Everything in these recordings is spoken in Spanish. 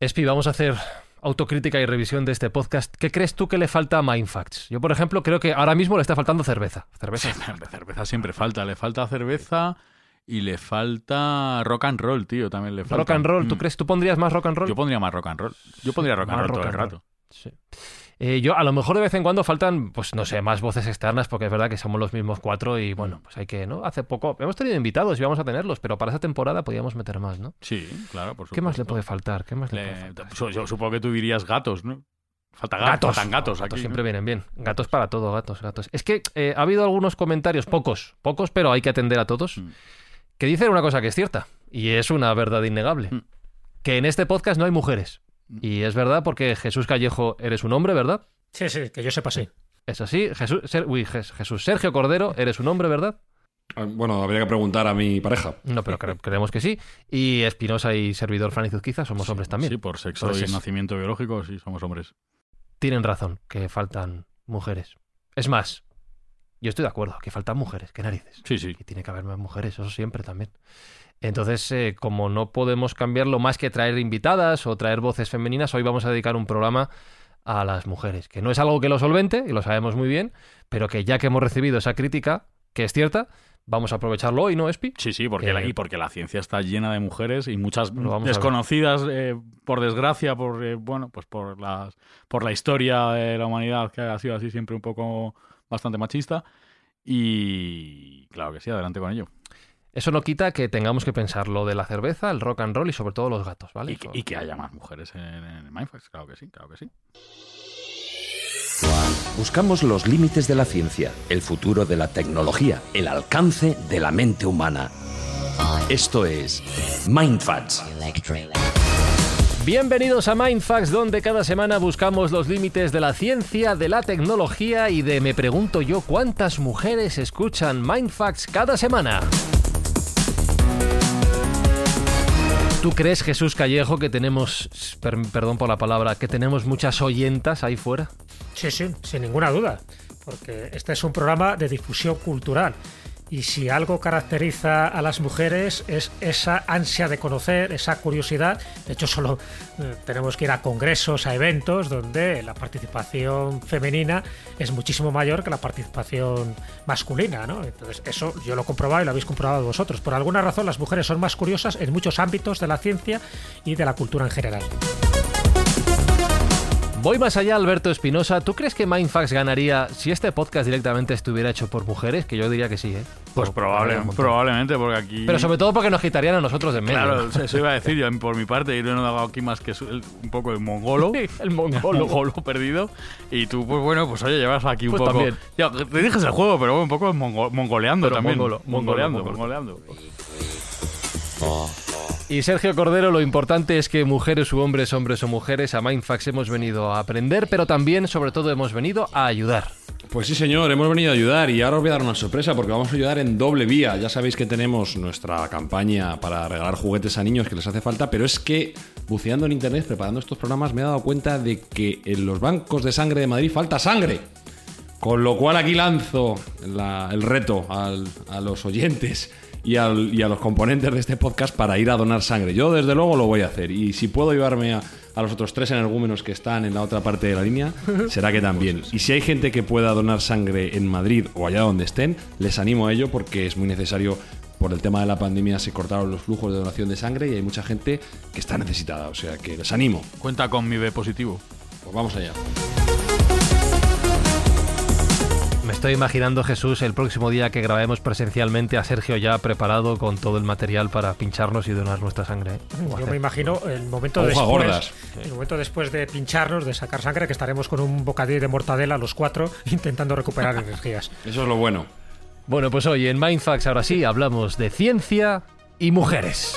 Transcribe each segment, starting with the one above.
Espi, vamos a hacer autocrítica y revisión de este podcast. ¿Qué crees tú que le falta a Mindfacts? Yo, por ejemplo, creo que ahora mismo le está faltando cerveza. Cerveza. cerveza siempre falta. Le falta cerveza y le falta rock and roll, tío. También le falta. Rock and roll, ¿tú Mm. crees? ¿Tú pondrías más rock and roll? Yo pondría más rock and roll. Yo pondría rock and Más roll todo el rato. Sí. Eh, yo, a lo mejor de vez en cuando faltan, pues no sé, más voces externas, porque es verdad que somos los mismos cuatro y bueno, pues hay que, ¿no? Hace poco hemos tenido invitados y vamos a tenerlos, pero para esa temporada podíamos meter más, ¿no? Sí, claro, por supuesto. ¿Qué más le puede faltar? ¿Qué más le, Le- puede faltar? yo, yo supongo que tú dirías gatos, ¿no? Falta gatos. Gatos. Faltan gatos No, aquí. ¿no? siempre vienen bien. Gatos para todo, gatos, gatos. Es que eh, ha habido algunos comentarios, pocos, pocos, pero hay que atender a todos, Mm. que dicen una cosa que es cierta, y es una verdad innegable. Mm. Que en este podcast no hay mujeres. Y es verdad porque Jesús Callejo eres un hombre, ¿verdad? Sí, sí, que yo sepa sí. Es así. Jesús, Ser- uy, Jesús Sergio Cordero, eres un hombre, ¿verdad? Ah, Bueno, habría que preguntar a mi pareja. No, pero cre- creemos que sí. Y Espinosa y servidor Fran Izuzquiza somos hombres también. Sí, por sexo y es- nacimiento biológico, sí, somos hombres. Tienen razón, que faltan mujeres. Es más, yo estoy de acuerdo, que faltan mujeres, qué narices. Sí, sí. Y tiene que haber más mujeres, eso siempre también. Entonces, eh, como no podemos cambiarlo más que traer invitadas o traer voces femeninas, hoy vamos a dedicar un programa a las mujeres, que no es algo que lo solvente, y lo sabemos muy bien, pero que ya que hemos recibido esa crítica, que es cierta, vamos a aprovecharlo hoy, ¿no, Espi? Sí, sí, porque, Que- la, y porque la ciencia está llena de mujeres y muchas desconocidas, eh, por desgracia, por eh, bueno, pues por las, por la historia de la humanidad que ha sido así siempre un poco bastante machista. Y claro que sí, adelante con ello. Eso no quita que tengamos que pensar lo de la cerveza, el rock and roll y sobre todo los gatos, ¿vale? Y que, y que haya más mujeres en, en Mindfax, claro que sí, claro que sí. Buscamos los límites de la ciencia, el futuro de la tecnología, el alcance de la mente humana. Esto es Mindfacts. Bienvenidos a Mindfax, donde cada semana buscamos los límites de la ciencia, de la tecnología y de me pregunto yo cuántas mujeres escuchan Mindfax cada semana. ¿Tú crees, Jesús Callejo, que tenemos, per- perdón por la palabra, que tenemos muchas oyentas ahí fuera? Sí, sí, sin ninguna duda. Porque este es un programa de difusión cultural. Y si algo caracteriza a las mujeres es esa ansia de conocer, esa curiosidad. De hecho, solo eh, tenemos que ir a congresos, a eventos, donde la participación femenina es muchísimo mayor que la participación masculina. ¿no? Entonces, eso yo lo he comprobado y lo habéis comprobado vosotros. Por alguna razón, las mujeres son más curiosas en muchos ámbitos de la ciencia y de la cultura en general. Voy más allá, Alberto Espinosa. ¿Tú crees que Mindfax ganaría si este podcast directamente estuviera hecho por mujeres? Que yo diría que sí, ¿eh? Pues probable, probablemente, porque aquí... Pero sobre todo porque nos quitarían a nosotros de en medio. Claro, eso iba a decir yo por mi parte, yo no hago aquí más que un poco el mongolo. el mongolo. mongolo perdido. Y tú, pues bueno, pues oye, llevas aquí un Pues poco. también. Ya, te dijes el juego, pero un poco mongo- mongoleando Pero también. mongolo, mongoleando, mongolo, mongoleando. Y Sergio Cordero, lo importante es que mujeres u hombres, hombres o mujeres, a Mindfax hemos venido a aprender, pero también, sobre todo, hemos venido a ayudar. Pues sí, señor, hemos venido a ayudar y ahora os voy a dar una sorpresa porque vamos a ayudar en doble vía. Ya sabéis que tenemos nuestra campaña para regalar juguetes a niños que les hace falta, pero es que buceando en internet, preparando estos programas, me he dado cuenta de que en los bancos de sangre de Madrid falta sangre. Con lo cual aquí lanzo la- el reto a los oyentes y, al- y a los componentes de este podcast para ir a donar sangre. Yo desde luego lo voy a hacer y si puedo llevarme a, a los otros tres energúmenos que están en la otra parte de la línea, será que también. Y si hay gente que pueda donar sangre en Madrid o allá donde estén, les animo a ello porque es muy necesario. Por el tema de la pandemia se cortaron los flujos de donación de sangre y hay mucha gente que está necesitada. O sea que les animo. Cuenta con mi B positivo. Pues vamos allá. Me estoy imaginando, Jesús, el próximo día que grabemos presencialmente a Sergio ya preparado con todo el material para pincharnos y donar nuestra sangre. ¿eh? ¿Cómo Yo me imagino el momento después, gordas. el momento después de pincharnos, de sacar sangre, que estaremos con un bocadillo de mortadela los cuatro intentando recuperar energías. Eso es lo bueno. Bueno, pues hoy en Mindfax, ahora sí, hablamos de ciencia y mujeres.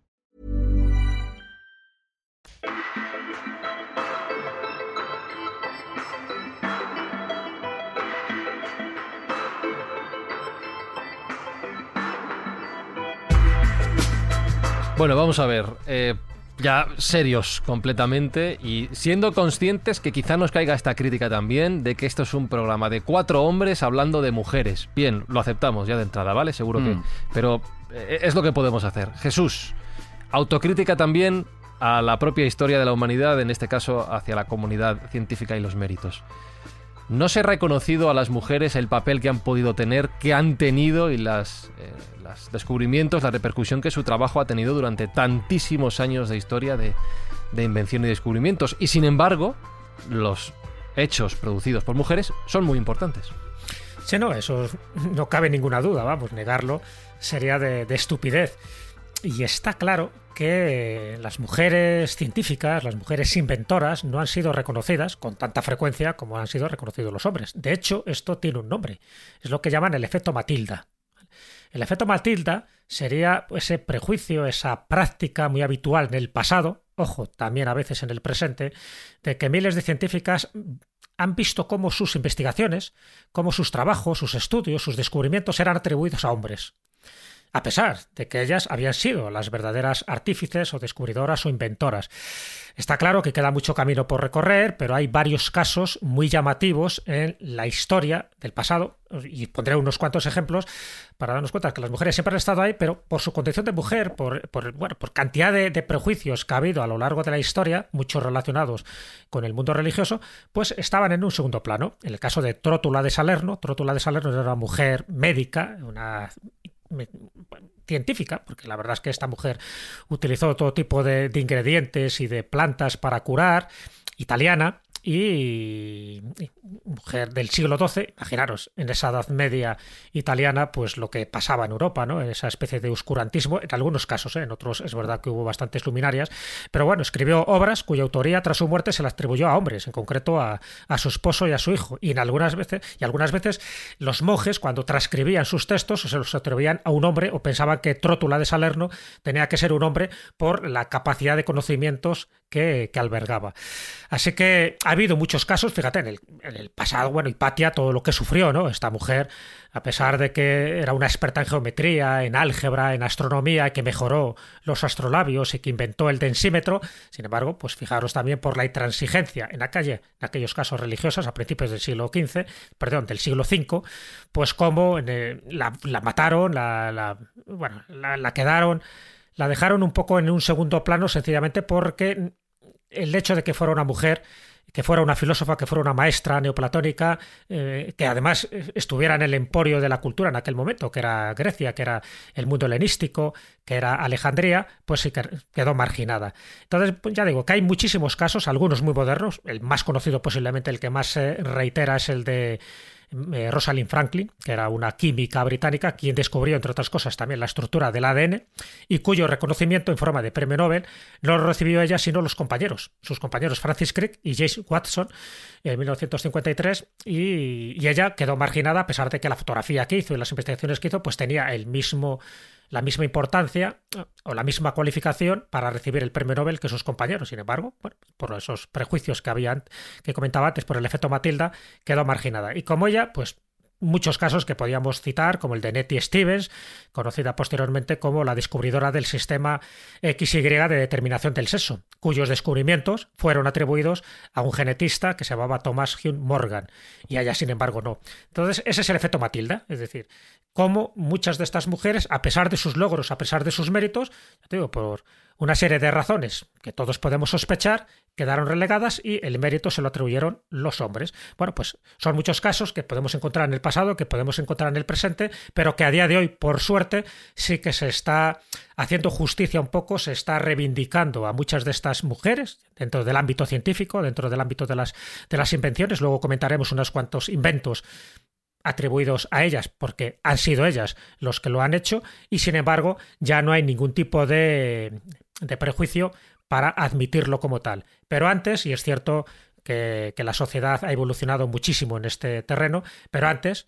Bueno, vamos a ver. eh, ya serios completamente y siendo conscientes que quizá nos caiga esta crítica también de que esto es un programa de cuatro hombres hablando de mujeres. Bien, lo aceptamos ya de entrada, ¿vale? Seguro que. Mm. Pero eh, es lo que podemos hacer. Jesús, autocrítica también a la propia historia de la humanidad, en este caso hacia la comunidad científica y los méritos. No se ha reconocido a las mujeres el papel que han podido tener, que han tenido y las, eh, los descubrimientos, la repercusión que su trabajo ha tenido durante tantísimos años de historia de, de invención y descubrimientos. Y sin embargo, los hechos producidos por mujeres son muy importantes. Sí, no, eso no cabe ninguna duda, vamos, negarlo sería de estupidez. Y está claro que las mujeres científicas, las mujeres inventoras, no han sido reconocidas con tanta frecuencia como han sido reconocidos los hombres. De hecho, esto tiene un nombre. Es lo que llaman el efecto Matilda. El efecto Matilda sería ese prejuicio, esa práctica muy habitual en el pasado, ojo, también a veces en el presente, de que miles de científicas han visto cómo sus investigaciones, cómo sus trabajos, sus estudios, sus descubrimientos eran atribuidos a hombres a pesar de que ellas habían sido las verdaderas artífices o descubridoras o inventoras. Está claro que queda mucho camino por recorrer, pero hay varios casos muy llamativos en la historia del pasado, y pondré unos cuantos ejemplos para darnos cuenta que las mujeres siempre han estado ahí, pero por su condición de mujer, por, cantidad de, de, prejuicios que ha habido a lo largo de la historia, muchos relacionados con el mundo religioso, pues estaban en un segundo plano. En el caso de Trótula de Salerno, Trótula de Salerno era una mujer médica, una científica, porque la verdad es que esta mujer utilizó todo tipo de, ingredientes y de plantas para curar, italiana, y, mujer del siglo XII, imaginaros, en esa Edad Media italiana, pues lo que pasaba en Europa, ¿no? Esa especie de oscurantismo, en algunos casos, ¿eh? en otros es verdad que hubo bastantes luminarias, pero bueno, escribió obras cuya autoría tras su muerte se la atribuyó a hombres, en concreto a, a su esposo y a su hijo, y en algunas veces, y algunas veces los monjes, cuando transcribían sus textos, se los atribuían a un hombre o pensaban que Trótula de Salerno tenía que ser un hombre por la capacidad de conocimientos que, que albergaba. Así que ha habido muchos casos, fíjate, en el, en el, pasado, bueno, Hipatia, todo lo que sufrió, ¿no? Esta mujer, a pesar de que era una experta en geometría, en álgebra, en astronomía, que mejoró los astrolabios y que inventó el densímetro, sin embargo, pues fijaros también por la intransigencia en, la calle, en aquellos casos religiosos a principios del siglo XV, perdón, del siglo V, pues como el, la, mataron, la, bueno, la quedaron la dejaron un poco en un segundo plano sencillamente porque el hecho de que fuera una mujer, que fuera una filósofa, que fuera una maestra neoplatónica, eh, que además estuviera en el emporio de la cultura en aquel momento, que era Grecia, que era el mundo helenístico, que era Alejandría, pues sí quedó marginada. Entonces, pues ya digo que hay muchísimos casos, algunos muy modernos, el más conocido posiblemente, el que más se reitera es el de eh, Rosalind Franklin, que era una química británica, quien descubrió, entre otras cosas, también la estructura del ADN y cuyo reconocimiento en forma de premio Nobel no lo recibió ella, sino los compañeros, sus compañeros Francis Crick y James Watson en 1953, y, y ella quedó marginada a pesar de que la fotografía que hizo y las investigaciones que hizo, pues tenía el mismo la misma importancia o la misma cualificación para recibir el premio Nobel que sus compañeros. Sin embargo, bueno, por esos prejuicios que habían, que comentaba antes, por el efecto Matilda, quedó marginada. Y como ella, pues muchos casos que podíamos citar, como el de Nettie Stevens, conocida posteriormente como la descubridora del sistema XY de determinación del sexo, cuyos descubrimientos fueron atribuidos a un genetista que se llamaba Thomas Hume Morgan, y a ella, sin embargo, no. Entonces, ese es el efecto Matilda, es decir, cómo muchas de estas mujeres, a pesar de sus logros, a pesar de sus méritos, te digo, por una serie de razones que todos podemos sospechar, quedaron relegadas y el mérito se lo atribuyeron los hombres. Bueno, pues son muchos casos que podemos encontrar en el pasado, que podemos encontrar en el presente, pero que a día de hoy, por suerte, sí que se está haciendo justicia un poco, se está reivindicando a muchas de estas mujeres dentro del ámbito científico, dentro del ámbito de las, de las invenciones. Luego comentaremos unos cuantos inventos atribuidos a ellas porque han sido ellas los que lo han hecho y sin embargo ya no hay ningún tipo de, de prejuicio para admitirlo como tal. Pero antes, y es cierto que, que la sociedad ha evolucionado muchísimo en este terreno, pero antes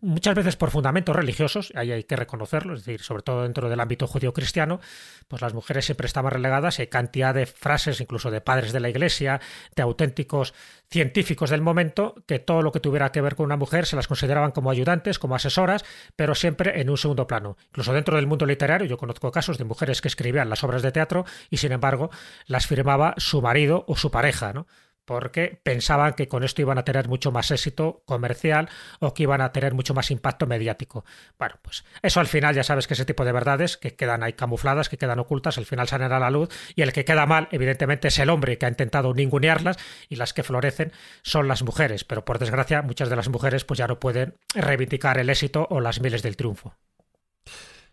muchas veces por fundamentos religiosos, ahí hay que reconocerlo, es decir, sobre todo dentro del ámbito judío-cristiano, pues las mujeres siempre estaban relegadas y hay cantidad de frases, incluso de padres de la iglesia, de auténticos científicos del momento, que todo lo que tuviera que ver con una mujer se las consideraban como ayudantes, como asesoras, pero siempre en un segundo plano. Incluso dentro del mundo literario, yo conozco casos de mujeres que escribían las obras de teatro y sin embargo las firmaba su marido o su pareja, ¿no? Porque pensaban que con esto iban a tener mucho más éxito comercial o que iban a tener mucho más impacto mediático. Bueno, pues eso al final ya sabes que ese tipo de verdades que quedan ahí camufladas, que quedan ocultas, al final salen a la luz y el que queda mal, evidentemente, es el hombre que ha intentado ningunearlas y las que florecen son las mujeres, pero por desgracia muchas de las mujeres pues ya no pueden reivindicar el éxito o las miles del triunfo.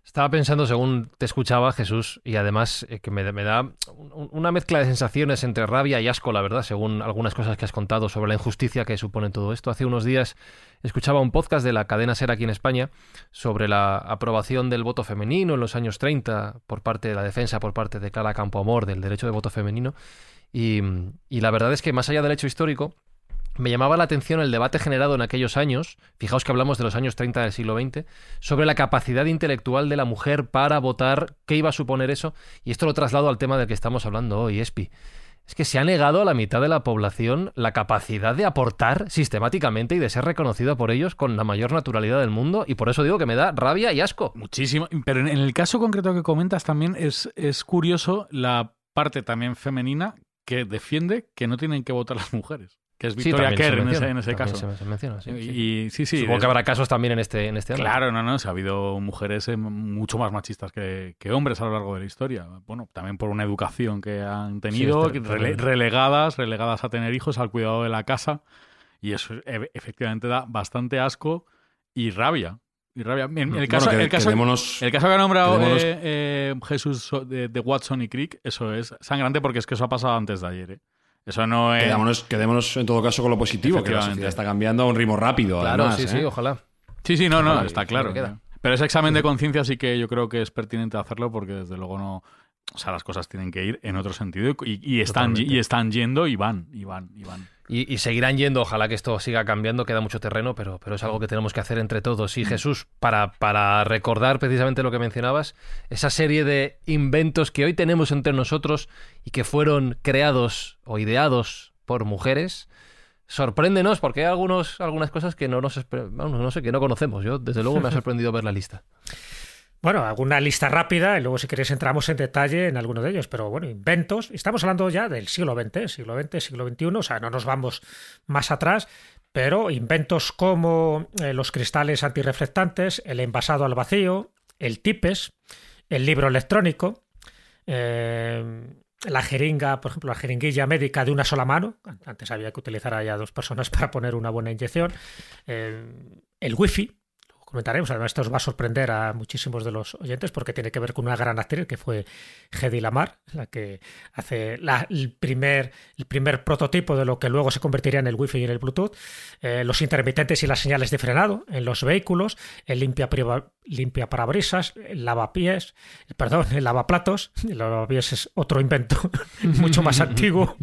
Estaba pensando, según te escuchaba, Jesús, y además eh, que me, da una mezcla de sensaciones entre rabia y asco, la verdad, según algunas cosas que has contado sobre la injusticia que supone todo esto. Hace unos días escuchaba un podcast de la cadena Ser aquí en España sobre la aprobación del voto femenino en los años 30 por parte de la defensa, por parte de Clara Campoamor del derecho de voto femenino. Y, y la verdad es que más allá del hecho histórico, me llamaba la atención el debate generado en aquellos años, fijaos que hablamos de los años 30 del siglo XX, sobre la capacidad intelectual de la mujer para votar, qué iba a suponer eso, y esto lo traslado al tema del que estamos hablando hoy, Espi. Es que se ha negado a la mitad de la población la capacidad de aportar sistemáticamente y de ser reconocido por ellos con la mayor naturalidad del mundo, y por eso digo que me da rabia y asco. Muchísimo, pero en el caso concreto que comentas también es, es curioso la parte también femenina que defiende que no tienen que votar las mujeres que es Victoria Kerr en ese, caso. Se, menciona, sí, y, sí, sí, Supongo que habrá casos también en este, en este Claro, no, no, ha habido mujeres eh, mucho más machistas que, hombres a lo largo de la historia. Bueno, también por una educación que han tenido, relegadas, relegadas a tener hijos, al cuidado de la casa. Y eso e, efectivamente da bastante asco y rabia. Y rabia. el, caso, que, el, caso, el, caso, que ha nombrado eh, eh, Jesús de, de, Watson y Crick, eso es sangrante porque es que eso ha pasado antes de ayer. ¿eh? Eso no es. Quedémonos, en todo caso con lo positivo, que la sociedad está cambiando a un ritmo rápido. Claro, sí, sí, ¿eh? ojalá. Sí, sí, no, no, está claro. Pero ese examen de conciencia sí que yo creo que es pertinente hacerlo porque desde luego no. O sea, las cosas tienen que ir en otro sentido y, están, y están yendo y van, y van, y van. Y, seguirán yendo, ojalá que esto siga cambiando, queda mucho terreno, pero, pero es algo que tenemos que hacer entre todos. Y mm. Jesús, para, para recordar precisamente lo que mencionabas, esa serie de inventos que hoy tenemos entre nosotros y que fueron creados o ideados por mujeres, sorpréndenos porque hay algunos, algunas cosas que no nos no sé, que no conocemos. Yo, desde luego, me ha sorprendido ver la lista. Bueno, alguna lista rápida y luego si queréis entramos en detalle en alguno de ellos, pero bueno, inventos. Estamos hablando ya del siglo XX, siglo XX, siglo XXI, o sea, no nos vamos más atrás, pero inventos como eh, los cristales antirreflectantes, el envasado al vacío, el tipes, el libro electrónico, eh, la jeringa, por ejemplo, la jeringuilla médica de una sola mano, antes había que utilizar a dos personas para poner una buena inyección, eh, el wifi, comentaremos. Además, esto os va a sorprender a muchísimos de los oyentes porque tiene que ver con una gran actriz que fue Hedy Lamar, la que hace el, primer, el primer prototipo de lo que luego se convertiría en el Wi-Fi y en el Bluetooth, eh, los intermitentes y las señales de frenado en los vehículos, el limpia, limpia parabrisas, el lavapiés, perdón, el lavaplatos, el lavapiés es otro invento mucho más antiguo,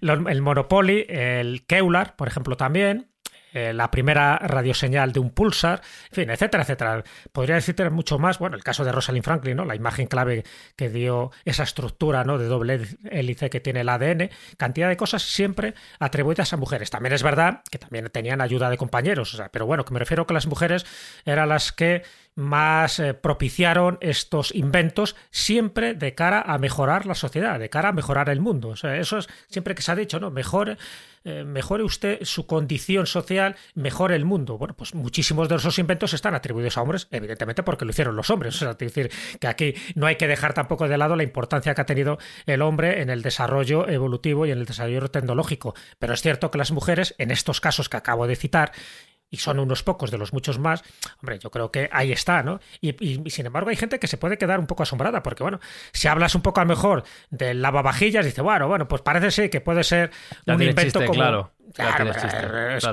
el Monopoly, el Keular, por ejemplo, también, eh, la primera radioseñal de un pulsar, en fin, etcétera, etcétera. Podría decirte mucho más, bueno, el caso de Rosalind Franklin, ¿no? La imagen clave que dio esa estructura, ¿no? De doble hélice que tiene el ADN, cantidad de cosas siempre atribuidas a mujeres. También es verdad que también tenían ayuda de compañeros, o sea, pero bueno, que me refiero que las mujeres eran las que más eh, propiciaron estos inventos siempre de cara a mejorar la sociedad, de cara a mejorar el mundo. O sea, eso es siempre que se ha dicho, ¿no? Mejor eh, mejore usted su condición social, mejore el mundo. Bueno, pues muchísimos de esos inventos están atribuidos a hombres, evidentemente porque lo hicieron los hombres. O sea, es decir, que aquí no hay que dejar tampoco de lado la importancia que ha tenido el hombre en el desarrollo evolutivo y en el desarrollo tecnológico. Pero es cierto que las mujeres, en estos casos que acabo de citar, y son unos pocos de los muchos más, hombre, yo creo que ahí está, ¿no? Y, sin embargo hay gente que se puede quedar un poco asombrada, porque bueno, si hablas un poco a lo mejor del lavavajillas, dice, bueno, bueno, pues parece ser que puede ser un invento como... Claro. Claro,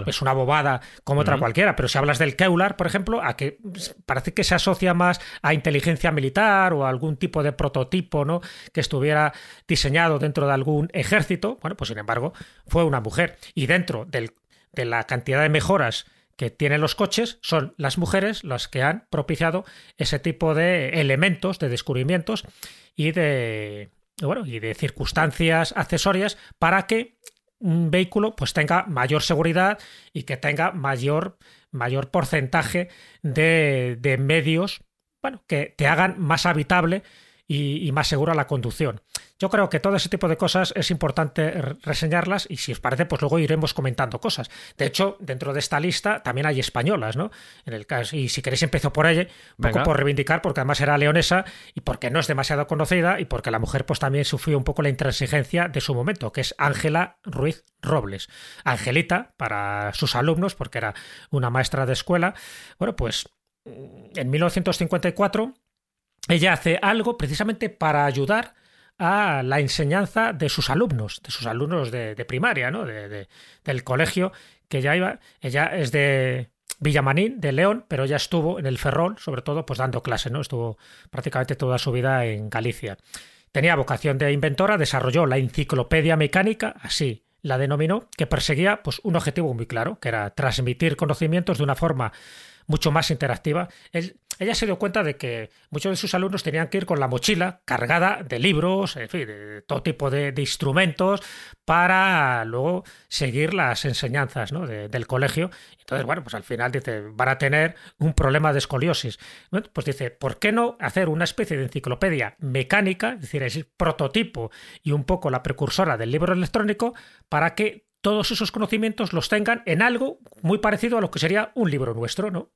es, una bobada como otra cualquiera, pero si hablas del Keular, por ejemplo, a que parece que se asocia más a inteligencia militar o a algún tipo de prototipo ¿no? que estuviera diseñado dentro de algún ejército, bueno, pues sin embargo fue una mujer. Y dentro del, de la cantidad de mejoras que tienen los coches son las mujeres las que han propiciado ese tipo de elementos, de descubrimientos y de bueno, y de circunstancias accesorias para que un vehículo pues tenga mayor seguridad y que tenga mayor, mayor porcentaje de, de medios bueno, que te hagan más habitable y, más segura la conducción. Yo creo que todo ese tipo de cosas es importante reseñarlas y si os parece, pues luego iremos comentando cosas. De hecho, dentro de esta lista también hay españolas, ¿no? En el caso, y si queréis empiezo por ella, un poco por reivindicar, porque además era leonesa y porque no es demasiado conocida y porque la mujer pues también sufrió un poco la intransigencia de su momento, que es Ángela Ruiz Robles. Angelita para sus alumnos, porque era una maestra de escuela. Bueno, pues en 1954 ella hace algo precisamente para ayudar a la enseñanza de sus alumnos, de sus alumnos de, primaria, ¿no? De, del colegio que ya iba. Ella es de Villamanín, de León, pero ya estuvo en el Ferrol, sobre todo, pues dando clase, ¿no? Estuvo prácticamente toda su vida en Galicia. Tenía vocación de inventora, desarrolló la enciclopedia mecánica, así la denominó, que perseguía pues, un objetivo muy claro, que era transmitir conocimientos de una forma mucho más interactiva. Ella se dio cuenta de que muchos de sus alumnos tenían que ir con la mochila cargada de libros, en fin, de todo tipo de, instrumentos para luego seguir las enseñanzas del colegio. Entonces, bueno, pues al final dice, van a tener un problema de escoliosis. Pues dice, ¿por qué no hacer una especie de enciclopedia mecánica, es decir, es el prototipo y un poco la precursora del libro electrónico, para que todos esos conocimientos los tengan en algo muy parecido a lo que sería un libro nuestro, ¿no?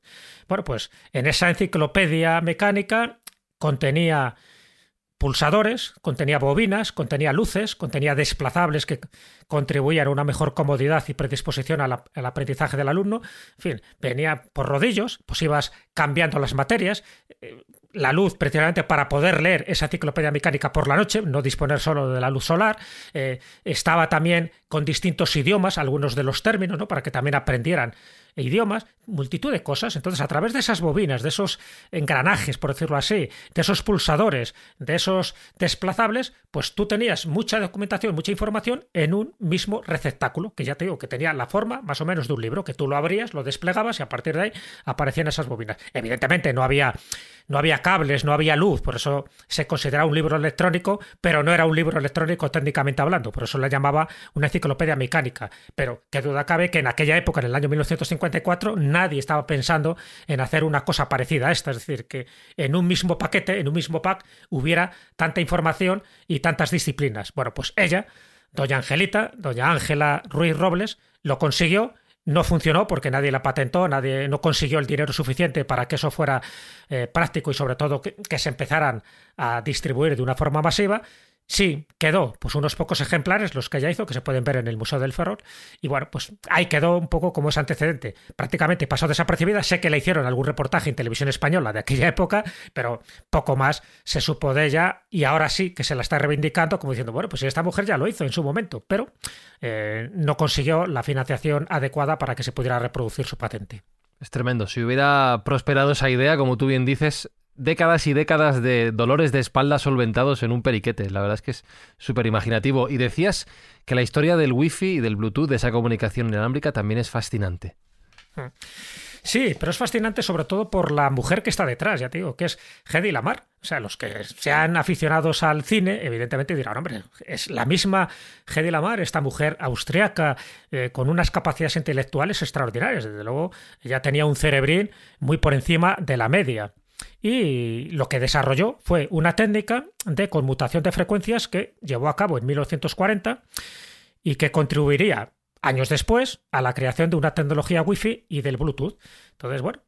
Bueno, pues en esa enciclopedia mecánica contenía pulsadores, contenía bobinas, contenía luces, contenía desplazables que contribuían a una mejor comodidad y predisposición al, aprendizaje del alumno. En fin, venía por rodillos, pues ibas cambiando las materias. Eh, la luz precisamente para poder leer esa enciclopedia mecánica por la noche, no disponer solo de la luz solar. Eh, estaba también con distintos idiomas, algunos de los términos, ¿no? para que también aprendieran idiomas, multitud de cosas. Entonces, a través de esas bobinas, de esos engranajes, por decirlo así, de esos pulsadores, de esos desplazables, pues tú tenías mucha documentación, mucha información en un mismo receptáculo, que ya te digo que tenía la forma más o menos de un libro, que tú lo abrías, lo desplegabas y a partir de ahí aparecían esas bobinas. Evidentemente no había no había cables, no había luz, por eso se consideraba un libro electrónico, pero no era un libro electrónico técnicamente hablando, por eso le llamaba una enciclopedia mecánica. Pero qué duda cabe que en aquella época, en el año 1954, nadie estaba pensando en hacer una cosa parecida a esta, es decir, que en un mismo paquete, en un mismo pack, hubiera tanta información y tantas disciplinas. Bueno, pues ella, doña Angelita, doña Ángela Ruiz Robles, lo consiguió no funcionó porque nadie la patentó, nadie no consiguió el dinero suficiente para que eso fuera eh, práctico y sobre todo que, se empezaran a distribuir de una forma masiva. Sí, quedó pues unos pocos ejemplares, los que ella hizo, que se pueden ver en el Museo del Ferrol. Y bueno, pues ahí quedó un poco como ese antecedente. Prácticamente pasó desapercibida. Sé que le hicieron algún reportaje en televisión española de aquella época, pero poco más se supo de ella. Y ahora sí que se la está reivindicando, como diciendo, bueno, pues esta mujer ya lo hizo en su momento, pero eh, no consiguió la financiación adecuada para que se pudiera reproducir su patente. Es tremendo. Si hubiera prosperado esa idea, como tú bien dices, décadas y décadas de dolores de espalda solventados en un periquete. La verdad es que es súper imaginativo. Y decías que la historia del wifi y del bluetooth, de esa comunicación inalámbrica, también es fascinante. Hmm. Sí, pero es fascinante sobre todo por la mujer que está detrás, ya te digo, que es Hedy Lamar. O sea, los que sean aficionados al cine, evidentemente dirán, hombre, es la misma Hedy Lamar, esta mujer austriaca eh, con unas capacidades intelectuales extraordinarias. Desde luego, ella tenía un cerebrín muy por encima de la media. Y lo que desarrolló fue una técnica de conmutación de frecuencias que llevó a cabo en 1940 y que contribuiría años después a la creación de una tecnología Wi-Fi y del Bluetooth. Entonces, bueno,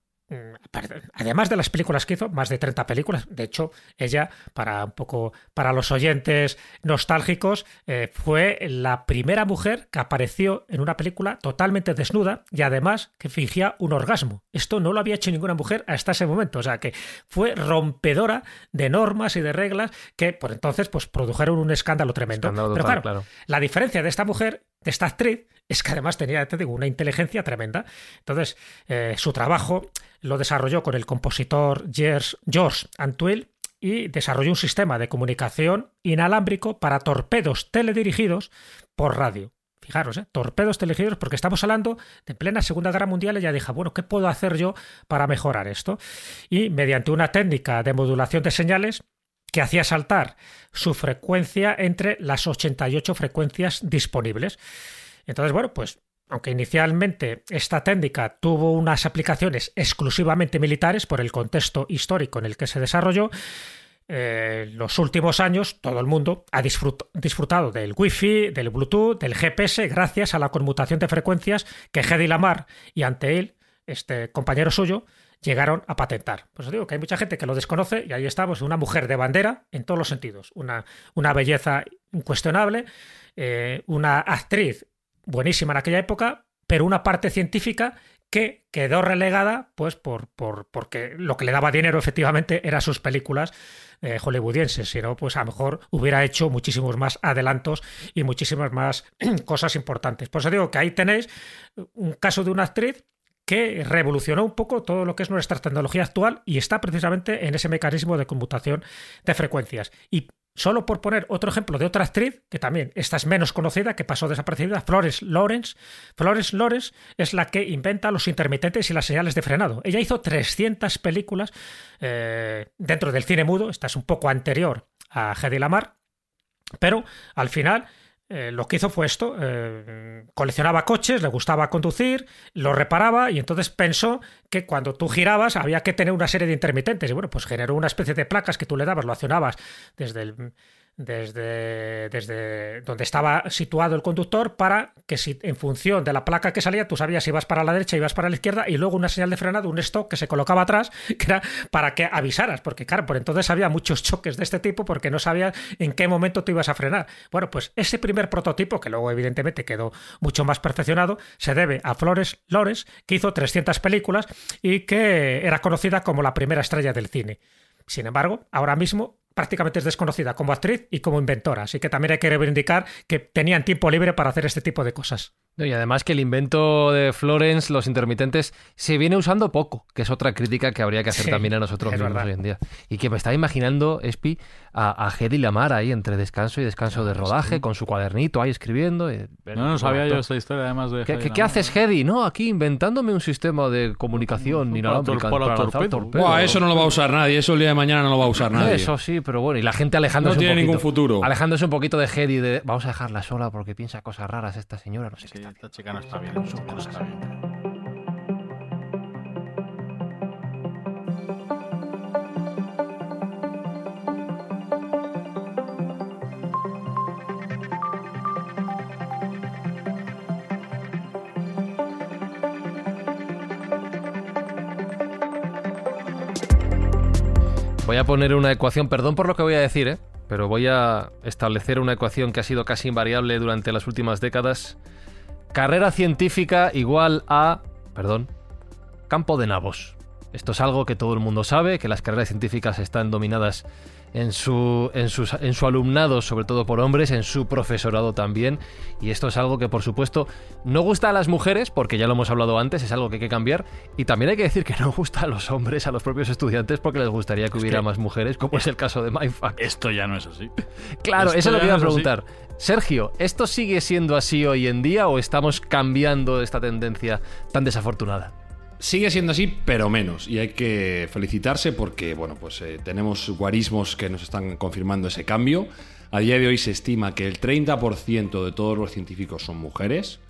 además de las películas que hizo, más de 30 películas. De hecho, ella, para un poco para los oyentes nostálgicos, eh, fue la primera mujer que apareció en una película totalmente desnuda y además que fingía un orgasmo. Esto no lo había hecho ninguna mujer hasta ese momento. O sea que fue rompedora de normas y de reglas que por entonces pues, produjeron un escándalo tremendo. Pero claro, la diferencia de esta mujer, de esta actriz, es que además tenía, una inteligencia tremenda. Entonces, eh, su trabajo lo desarrolló con el compositor George Antwill y desarrolló un sistema de comunicación inalámbrico para torpedos teledirigidos por radio. Fijaros, ¿eh? torpedos teledirigidos, porque estamos hablando de plena Segunda Guerra Mundial. Ella dijo, bueno, ¿qué puedo hacer yo para mejorar esto? Y mediante una técnica de modulación de señales, que hacía saltar su frecuencia entre las 88 frecuencias disponibles. Entonces, bueno, pues aunque inicialmente esta técnica tuvo unas aplicaciones exclusivamente militares por el contexto histórico en el que se desarrolló, eh, los últimos años todo el mundo ha disfrutado del Wi-Fi, del Bluetooth, del GPS, gracias a la conmutación de frecuencias que Hedy Lamar y ante él, este compañero suyo, llegaron a patentar. Pues os digo que hay mucha gente que lo desconoce y ahí estamos, una mujer de bandera en todos los sentidos, una, una belleza incuestionable, eh, una actriz buenísima en aquella época, pero una parte científica que quedó relegada, pues por, por porque lo que le daba dinero efectivamente eran sus películas eh, hollywoodienses, si no, pues a lo mejor hubiera hecho muchísimos más adelantos y muchísimas más cosas importantes. Por eso digo que ahí tenéis un caso de una actriz que revolucionó un poco todo lo que es nuestra tecnología actual y está precisamente en ese mecanismo de conmutación de frecuencias. Y Solo por poner otro ejemplo de otra actriz, que también esta es menos conocida, que pasó desaparecida, Flores Lawrence. Flores Lawrence es la que inventa los intermitentes y las señales de frenado. Ella hizo 300 películas eh, dentro del cine mudo, esta es un poco anterior a Hedy Lamar, pero al final eh, lo que hizo fue esto, eh, coleccionaba coches, le gustaba conducir, lo reparaba y entonces pensó que cuando tú girabas había que tener una serie de intermitentes. Y bueno, pues generó una especie de placas que tú le dabas, lo accionabas desde el desde, desde donde estaba situado el conductor para que si en función de la placa que salía tú sabías si ibas para la derecha, ibas para la izquierda y luego una señal de frenado, un stop que se colocaba atrás, que era para que avisaras, porque claro, por entonces había muchos choques de este tipo porque no sabías en qué momento tú ibas a frenar. Bueno, pues ese primer prototipo, que luego evidentemente quedó mucho más perfeccionado, se debe a Flores Lores, que hizo 300 películas y que era conocida como la primera estrella del cine. Sin embargo, ahora mismo prácticamente es desconocida como actriz y como inventora, así que también hay que reivindicar que tenían tiempo libre para hacer este tipo de cosas. Y además que el invento de Florence, los intermitentes, se viene usando poco, que es otra crítica que habría que hacer también a nosotros mismos hoy en día. Y que me está imaginando, Espi, a, a Hedy Lamar ahí entre descanso y descanso de rodaje, con su cuadernito ahí escribiendo. no, no sabía yo esta historia además de... ¿Qué, ¿qué, haces, Hedy? No, aquí inventándome un sistema de comunicación inalámbrica para, para, eso no lo va a usar nadie, eso el día de mañana no lo va a usar nadie. Eso sí, pero bueno, y la gente alejándose no tiene un poquito, ningún futuro. Alejándose un poquito de Hedy, de vamos a dejarla sola porque piensa cosas raras esta señora, no sé qué esta chica no está bien. Son cosas Voy a poner una ecuación, perdón por lo que voy a decir, ¿eh? pero voy a establecer una ecuación que ha sido casi invariable durante las últimas décadas Carrera científica igual a, perdón, campo de nabos. Esto es algo que todo el mundo sabe, que las carreras científicas están dominadas en su, en, en su alumnado, sobre todo por hombres, en su profesorado también. Y esto es algo que, por supuesto, no gusta a las mujeres, porque ya lo hemos hablado antes, es algo que hay que cambiar. Y también hay que decir que no gusta a los hombres, a los propios estudiantes, porque les gustaría que hubiera más mujeres, como es el caso de Mindfuck. Esto ya no es así. Claro, eso es lo que iba a preguntar. Sergio, ¿esto sigue siendo así hoy en día o estamos cambiando esta tendencia tan desafortunada? Sigue siendo así, pero menos. Y hay que felicitarse porque, bueno, pues eh, tenemos guarismos que nos están confirmando ese cambio. A día de hoy se estima que el 30% de todos los científicos son mujeres.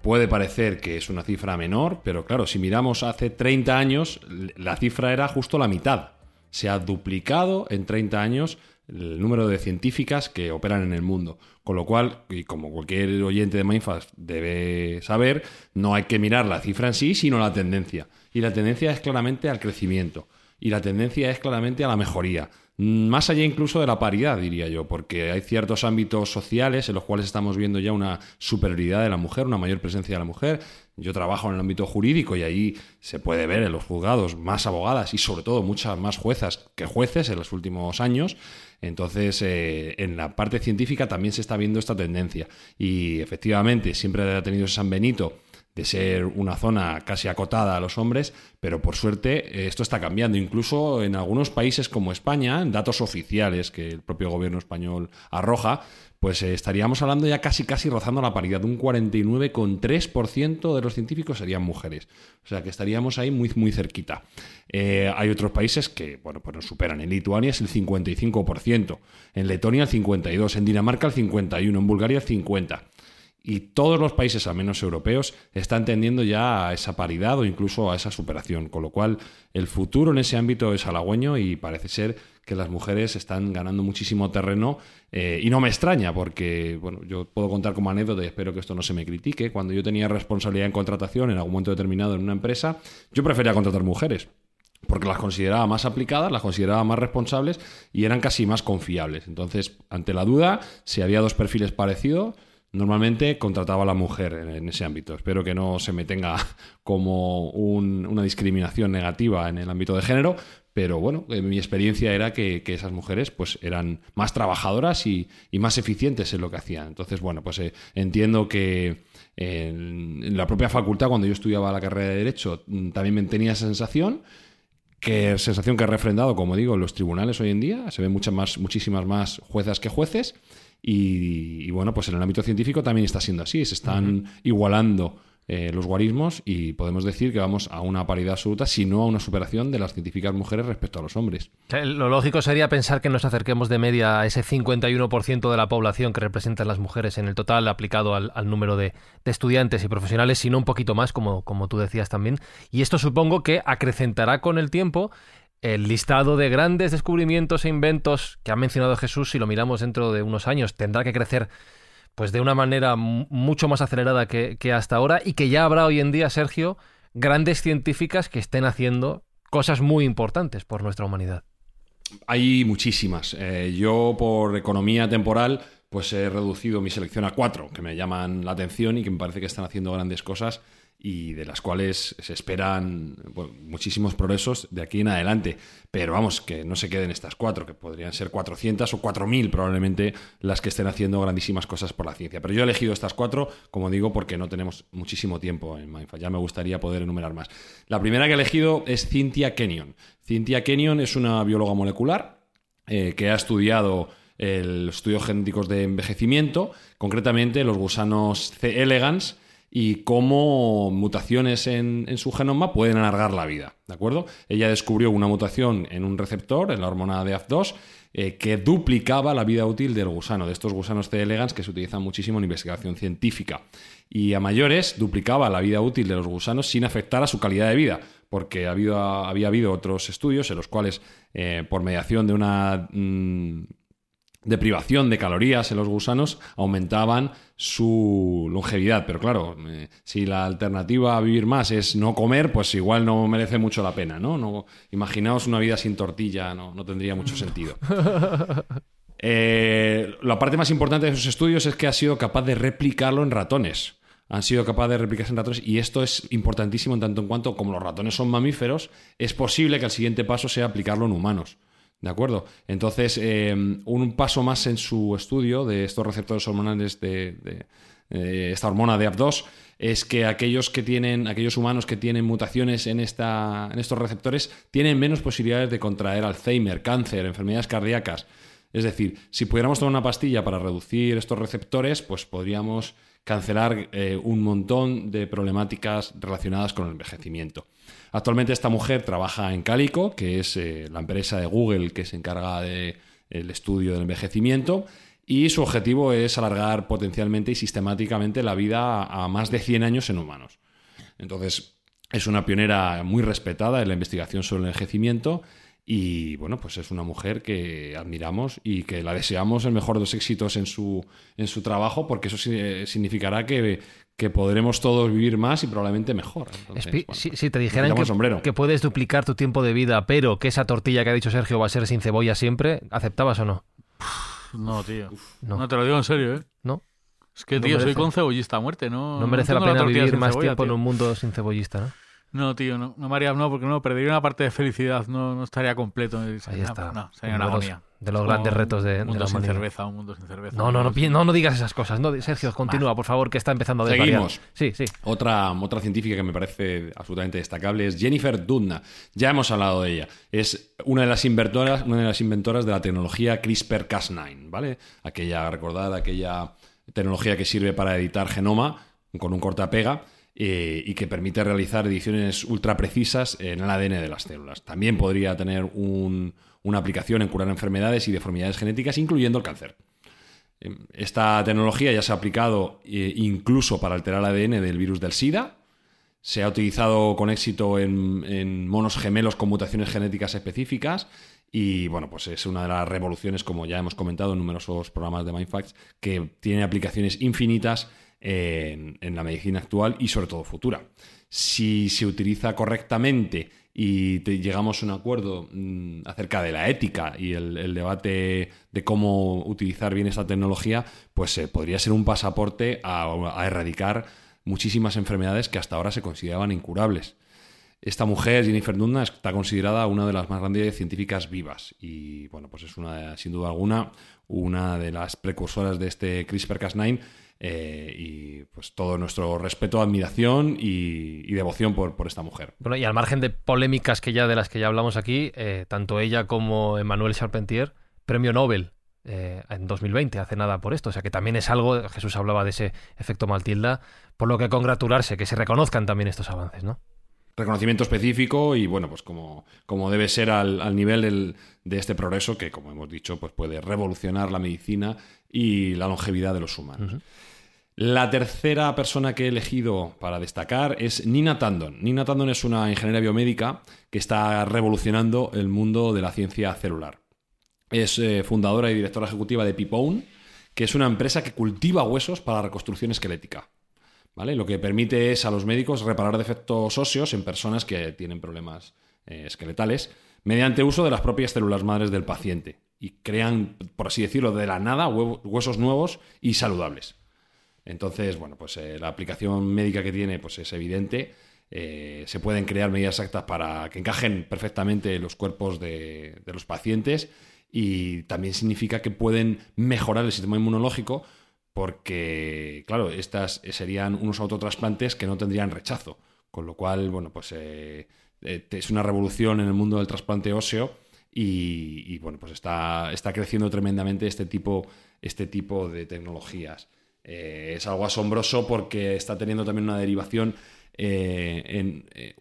Puede parecer que es una cifra menor, pero claro, si miramos hace 30 años, la cifra era justo la mitad. Se ha duplicado en 30 años el número de científicas que operan en el mundo. Con lo cual, y como cualquier oyente de Mindfast debe saber, no hay que mirar la cifra en sí, sino la tendencia. Y la tendencia es claramente al crecimiento. Y la tendencia es claramente a la mejoría. Más allá incluso de la paridad, diría yo, porque hay ciertos ámbitos sociales en los cuales estamos viendo ya una superioridad de la mujer, una mayor presencia de la mujer. Yo trabajo en el ámbito jurídico y ahí se puede ver en los juzgados más abogadas y sobre todo muchas más juezas que jueces en los últimos años. Entonces, eh, en la parte científica también se está viendo esta tendencia. Y efectivamente, siempre ha tenido San Benito de ser una zona casi acotada a los hombres, pero por suerte esto está cambiando. Incluso en algunos países como España, en datos oficiales que el propio gobierno español arroja, pues eh, estaríamos hablando ya casi casi rozando la paridad. Un 49,3% de los científicos serían mujeres. O sea que estaríamos ahí muy, muy cerquita. Eh, hay otros países que, bueno, pues nos superan. En Lituania es el 55%, en Letonia el 52%, en Dinamarca el 51%, en Bulgaria el 50% y todos los países, al menos europeos, están tendiendo ya a esa paridad o incluso a esa superación, con lo cual el futuro en ese ámbito es halagüeño y parece ser que las mujeres están ganando muchísimo terreno eh, y no me extraña porque, bueno, yo puedo contar como anécdota y espero que esto no se me critique, cuando yo tenía responsabilidad en contratación en algún momento determinado en una empresa, yo prefería contratar mujeres porque las consideraba más aplicadas, las consideraba más responsables y eran casi más confiables. Entonces, ante la duda, si había dos perfiles parecidos, Normalmente contrataba a la mujer en, ese ámbito. Espero que no se me tenga como una discriminación negativa en el ámbito de género, pero bueno, mi experiencia era que, esas mujeres pues eran más trabajadoras y, más eficientes en lo que hacían. Entonces, bueno, pues eh, entiendo que en, la propia facultad, cuando yo estudiaba la carrera de Derecho, mm, también me tenía esa sensación que sensación que he refrendado, como digo, en los tribunales hoy en día. Se ven muchas más, muchísimas más juezas que jueces. Y, bueno, pues en el ámbito científico también está siendo así, se están igualando eh, los guarismos y podemos decir que vamos a una paridad absoluta, si no a una superación de las científicas mujeres respecto a los hombres. Lo lógico sería pensar que nos acerquemos de media a ese 51% de la población que representan las mujeres en el total aplicado al, número de, estudiantes y profesionales, sino un poquito más, como, como tú decías también. Y esto supongo que acrecentará con el tiempo el listado de grandes descubrimientos e inventos que ha mencionado Jesús, si lo miramos dentro de unos años, tendrá que crecer pues de una manera mucho más acelerada que, hasta ahora y que ya habrá hoy en día, Sergio, grandes científicas que estén haciendo cosas muy importantes por nuestra humanidad. Hay muchísimas. Eh, yo por economía temporal pues he reducido mi selección a cuatro que me llaman la atención y que me parece que están haciendo grandes cosas y de las cuales se esperan muchísimos progresos de aquí en adelante. Pero vamos, que no se queden estas cuatro, que podrían ser 400 o 4.000 probablemente las que estén haciendo grandísimas cosas por la ciencia. Pero yo he elegido estas cuatro, como digo, porque no tenemos muchísimo tiempo en Mindfa. Ya me gustaría poder enumerar más. La primera que he elegido es Cynthia Kenyon. Cynthia Kenyon es una bióloga molecular eh, que ha estudiado los estudios genéticos de envejecimiento, concretamente los gusanos C. elegans, y cómo mutaciones en, su genoma pueden alargar la vida, ¿de acuerdo? Ella descubrió una mutación en un receptor, en la hormona DAF2, eh, que duplicaba la vida útil del gusano, de estos gusanos C. elegans que se utilizan muchísimo en investigación científica. Y a mayores, duplicaba la vida útil de los gusanos sin afectar a su calidad de vida, porque había, había habido otros estudios en los cuales, eh, por mediación de una mm, de privación de calorías en los gusanos aumentaban su longevidad. Pero claro, eh, si la alternativa a vivir más es no comer, pues igual no merece mucho la pena, ¿no? no imaginaos una vida sin tortilla, no, no tendría mucho sentido. Eh, la parte más importante de esos estudios es que ha sido capaz de replicarlo en ratones. Han sido capaces de replicarse en ratones y esto es importantísimo en tanto en cuanto, como los ratones son mamíferos, es posible que el siguiente paso sea aplicarlo en humanos. ¿De acuerdo? Entonces, eh, un paso más en su estudio de estos receptores hormonales de, esta hormona de AP2 es que aquellos que tienen, aquellos humanos que tienen mutaciones en, esta, en estos receptores tienen menos posibilidades de contraer Alzheimer, cáncer, enfermedades cardíacas. Es decir, si pudiéramos tomar una pastilla para reducir estos receptores, pues podríamos cancelar eh, un montón de problemáticas relacionadas con el envejecimiento. Actualmente esta mujer trabaja en Calico, que es eh, la empresa de Google que se encarga del estudio del envejecimiento, y su objetivo es alargar potencialmente y sistemáticamente la vida a más de 100 años en humanos. Entonces, es una pionera muy respetada en la investigación sobre el envejecimiento y bueno, pues es una mujer que admiramos y que la deseamos el mejor de los éxitos en su, en su trabajo, porque eso significará que, podremos todos vivir más y probablemente mejor. si, pues, te dijeran que, que, puedes duplicar tu tiempo de vida, pero que esa tortilla que ha dicho Sergio va a ser sin cebolla siempre, ¿aceptabas o no? No, tío. no. no. te lo digo en serio, ¿eh? No. Es que, tío, soy con cebollista a muerte, ¿no? No merece la pena vivir más tiempo en un mundo sin cebollista, ¿no? No, tío, no, no María, no, porque no, perdería una parte de felicidad, no, no estaría completo. Ahí está. No, sería una agonía. De los grandes retos de, un mundo sin cerveza, un mundo sin cerveza. No, no, no, no, digas esas cosas. No, Sergio, continúa, por favor, que está empezando a desvariar. Seguimos. Sí, sí. Otra, otra científica que me parece absolutamente destacable es Jennifer Doudna. Ya hemos hablado de ella. Es una de las inventoras, una de las inventoras de la tecnología CRISPR-Cas9, ¿vale? Aquella, recordad, aquella tecnología que sirve para editar genoma con un cortapega eh, y que permite realizar ediciones ultra precisas en el ADN de las células. También podría tener una aplicación en curar enfermedades y deformidades genéticas, incluyendo el cáncer. Em, esta tecnología ya se ha aplicado eh, incluso para alterar el ADN del virus del SIDA. Se ha utilizado con éxito en, monos gemelos con mutaciones genéticas específicas y bueno, pues es una de las revoluciones, como ya hemos comentado en numerosos programas de Mindfacts, que tiene aplicaciones infinitas en, la medicina actual y sobre todo futura. Si se utiliza correctamente y llegamos a un acuerdo mm, acerca de la ética y el, debate de cómo utilizar bien esta tecnología, pues eh, podría ser un pasaporte a, erradicar muchísimas enfermedades que hasta ahora se consideraban incurables. Esta mujer, Jennifer Doudna, está considerada una de las más grandes científicas vivas y, bueno, pues es una, sin duda alguna, una de las precursoras de este CRISPR-Cas9 eh, y pues todo nuestro respeto, admiración y, devoción por, esta mujer. Bueno, y al margen de polémicas que ya de las que ya hablamos aquí, eh, tanto ella como Emmanuel Charpentier, premio Nobel eh, en 2020, hace nada por esto. O sea que también es algo, Jesús hablaba de ese efecto Maltilda, por lo que congratularse, que se reconozcan también estos avances, ¿no? reconocimiento específico y bueno, pues como, como debe ser al, nivel de este progreso que, como hemos dicho, pues puede revolucionar la medicina y la longevidad de los humanos. La tercera persona que he elegido para destacar es Nina Tandon. Nina Tandon es una ingeniera biomédica que está revolucionando el mundo de la ciencia celular. Es eh, fundadora y directora ejecutiva de Pipone, que es una empresa que cultiva huesos para reconstrucción esquelética. ¿vale? Lo que permite es a los médicos reparar defectos óseos en personas que tienen problemas eh, esqueletales mediante uso de las propias células madres del paciente y crean, por así decirlo, de la nada huesos nuevos y saludables. Entonces, bueno, pues eh, la aplicación médica que tiene pues es evidente. Eh, se pueden crear medidas exactas para que encajen perfectamente los cuerpos de, los pacientes y también significa que pueden mejorar el sistema inmunológico porque, claro, estas serían unos autotrasplantes que no tendrían rechazo. Con lo cual, bueno, pues eh, es una revolución en el mundo del trasplante óseo y, bueno, pues está, está creciendo tremendamente este tipo, este tipo de tecnologías. Eh, es algo asombroso porque está teniendo también una derivación, eh, en, eh,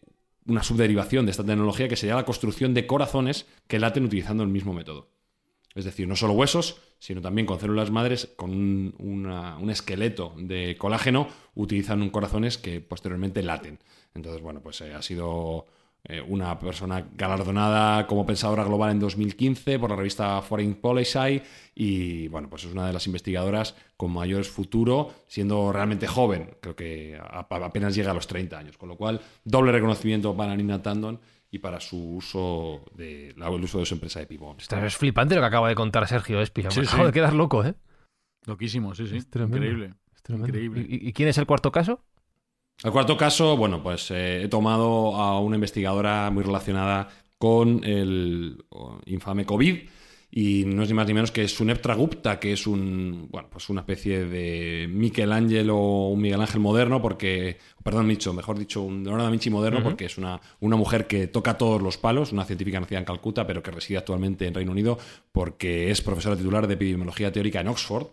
una subderivación de esta tecnología que sería la construcción de corazones que laten utilizando el mismo método. Es decir, no solo huesos, sino también con células madres, con un, un esqueleto de colágeno, utilizan corazones que posteriormente laten. Entonces, bueno, pues ha sido eh, una persona galardonada como pensadora global en 2015 por la revista Foreign Policy y bueno, pues es una de las investigadoras con mayor futuro, siendo realmente joven, creo que apenas llega a los 30 años, con lo cual doble reconocimiento para Nina Tandon y para su uso de el uso de su empresa de Pibón. es flipante lo que acaba de contar Sergio Espira. Sí, acabo de quedar loco, ¿eh? Loquísimo, sí, sí. Increíble. Increíble. ¿Y, quién es el cuarto caso? El cuarto caso, bueno, pues eh, he tomado a una investigadora muy relacionada con el infame COVID y no es ni más ni menos que Suneptra Gupta, que es un, bueno, pues una especie de Michelangelo o un Miguel Ángel moderno, porque, perdón, dicho, mejor dicho, un Leonardo da Vinci moderno, porque es una, una mujer que toca todos los palos, una científica nacida en Calcuta, pero que reside actualmente en Reino Unido, porque es profesora titular de epidemiología teórica en Oxford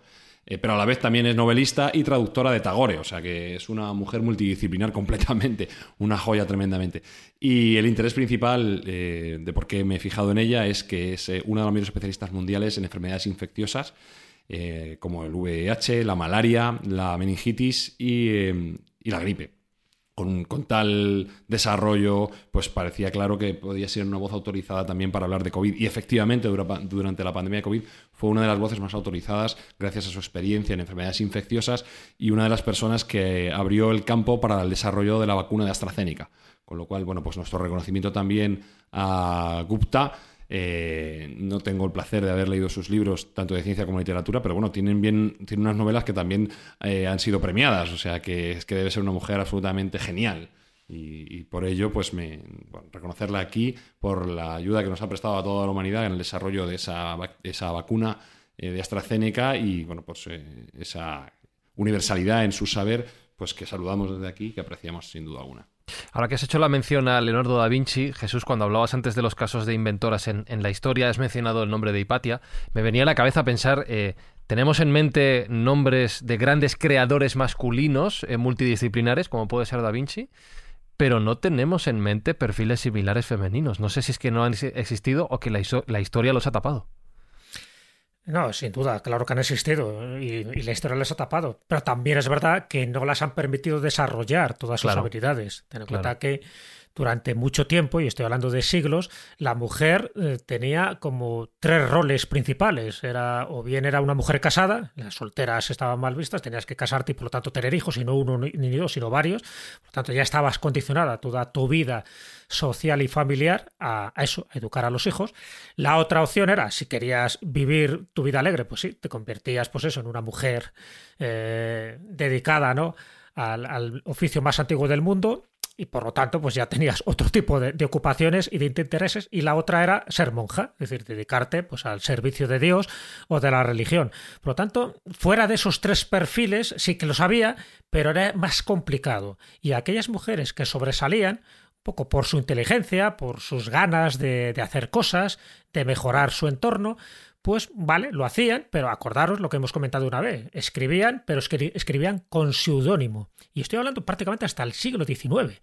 eh, pero a la vez también es novelista y traductora de Tagore, o sea que es una mujer multidisciplinar completamente, una joya tremendamente. Y el interés principal eh, de por qué me he fijado en ella es que es una de las mayores especialistas mundiales en enfermedades infecciosas, como el VIH, la malaria, la meningitis y la gripe con, tal desarrollo, pues parecía claro que podía ser una voz autorizada también para hablar de COVID. Y efectivamente, durante la pandemia de COVID fue una de las voces más autorizadas gracias a su experiencia en enfermedades infecciosas y una de las personas que abrió el campo para el desarrollo de la vacuna de AstraZeneca. Con lo cual, bueno, pues nuestro reconocimiento también a Gupta eh, no tengo el placer de haber leído sus libros, tanto de ciencia como de literatura, pero bueno, tienen, bien, tienen unas novelas que también eh, han sido premiadas, o sea que es que debe ser una mujer absolutamente genial. Y, por ello, pues me, reconocerla aquí por la ayuda que nos ha prestado a toda la humanidad en el desarrollo de esa, esa vacuna eh, de AstraZeneca y bueno, pues esa universalidad en su saber, pues que saludamos desde aquí, que apreciamos sin duda alguna. Ahora que has hecho la mención a Leonardo da Vinci, Jesús, cuando hablabas antes de los casos de inventoras en, la historia, has mencionado el nombre de Hipatia. Me venía a la cabeza pensar, eh, tenemos en mente nombres de grandes creadores masculinos eh, multidisciplinares, como puede ser da Vinci, pero no tenemos en mente perfiles similares femeninos. No sé si es que no han existido o que la historia los ha tapado. No, sin duda, claro que han existido y, la historia les ha tapado. Pero también es verdad que no las han permitido desarrollar todas sus habilidades. Ten en cuenta que durante mucho tiempo, y estoy hablando de siglos, la mujer eh, tenía como tres roles principales. Era, o bien era una mujer casada, las solteras estaban mal vistas, tenías que casarte y por lo tanto tener hijos, y no uno ni dos, sino varios. Por lo tanto, ya estabas condicionada toda tu vida social y familiar a, eso, a educar a los hijos. La otra opción era, si querías vivir tu vida alegre, pues sí, te convertías pues eso, en una mujer eh, dedicada ¿no? al, al oficio más antiguo del mundo y por lo tanto pues ya tenías otro tipo de, ocupaciones y de intereses y la otra era ser monja, es decir, dedicarte pues al servicio de Dios o de la religión. Por lo tanto, fuera de esos tres perfiles sí que los había, pero era más complicado y aquellas mujeres que sobresalían poco por su inteligencia, por sus ganas de, de hacer cosas, de mejorar su entorno, pues vale, lo hacían, pero acordaros lo que hemos comentado una vez, escribían, pero escribían con seudónimo. Y estoy hablando prácticamente hasta el siglo XIX.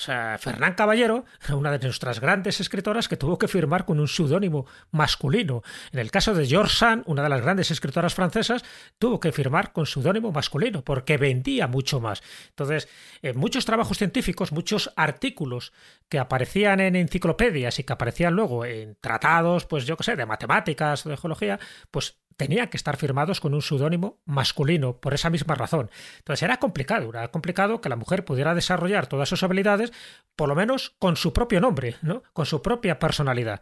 O sea, Fernán Caballero era una de nuestras grandes escritoras que tuvo que firmar con un seudónimo masculino. En el caso de George Sand, una de las grandes escritoras francesas, tuvo que firmar con seudónimo masculino porque vendía mucho más. Entonces, en muchos trabajos científicos, muchos artículos que aparecían en enciclopedias y que aparecían luego en tratados, pues yo qué sé, de matemáticas o de geología, pues tenían que estar firmados con un seudónimo masculino, por esa misma razón. Entonces era complicado, era complicado que la mujer pudiera desarrollar todas sus habilidades, por lo menos con su propio nombre, ¿no? con su propia personalidad.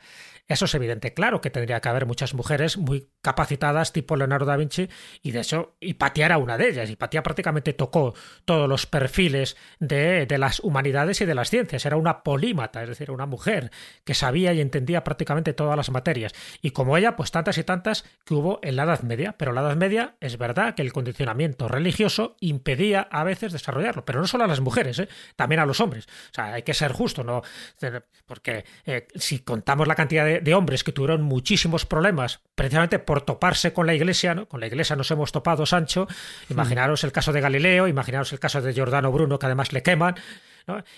Eso es evidente. Claro que tendría que haber muchas mujeres muy capacitadas, tipo Leonardo da Vinci, y de hecho Hipatia era una de ellas. Hipatia prácticamente tocó todos los perfiles de, de, las humanidades y de las ciencias. Era una polímata, es decir, una mujer que sabía y entendía prácticamente todas las materias. Y como ella, pues tantas y tantas que hubo en la Edad Media. Pero en la Edad Media es verdad que el condicionamiento religioso impedía a veces desarrollarlo. Pero no solo a las mujeres, ¿eh? también a los hombres. O sea, hay que ser justo, ¿no? Porque eh, si contamos la cantidad de de, hombres que tuvieron muchísimos problemas precisamente por toparse con la iglesia, ¿no? Con la iglesia nos hemos topado, Sancho. Imaginaros el caso de Galileo, imaginaros el caso de Giordano Bruno, que además le queman.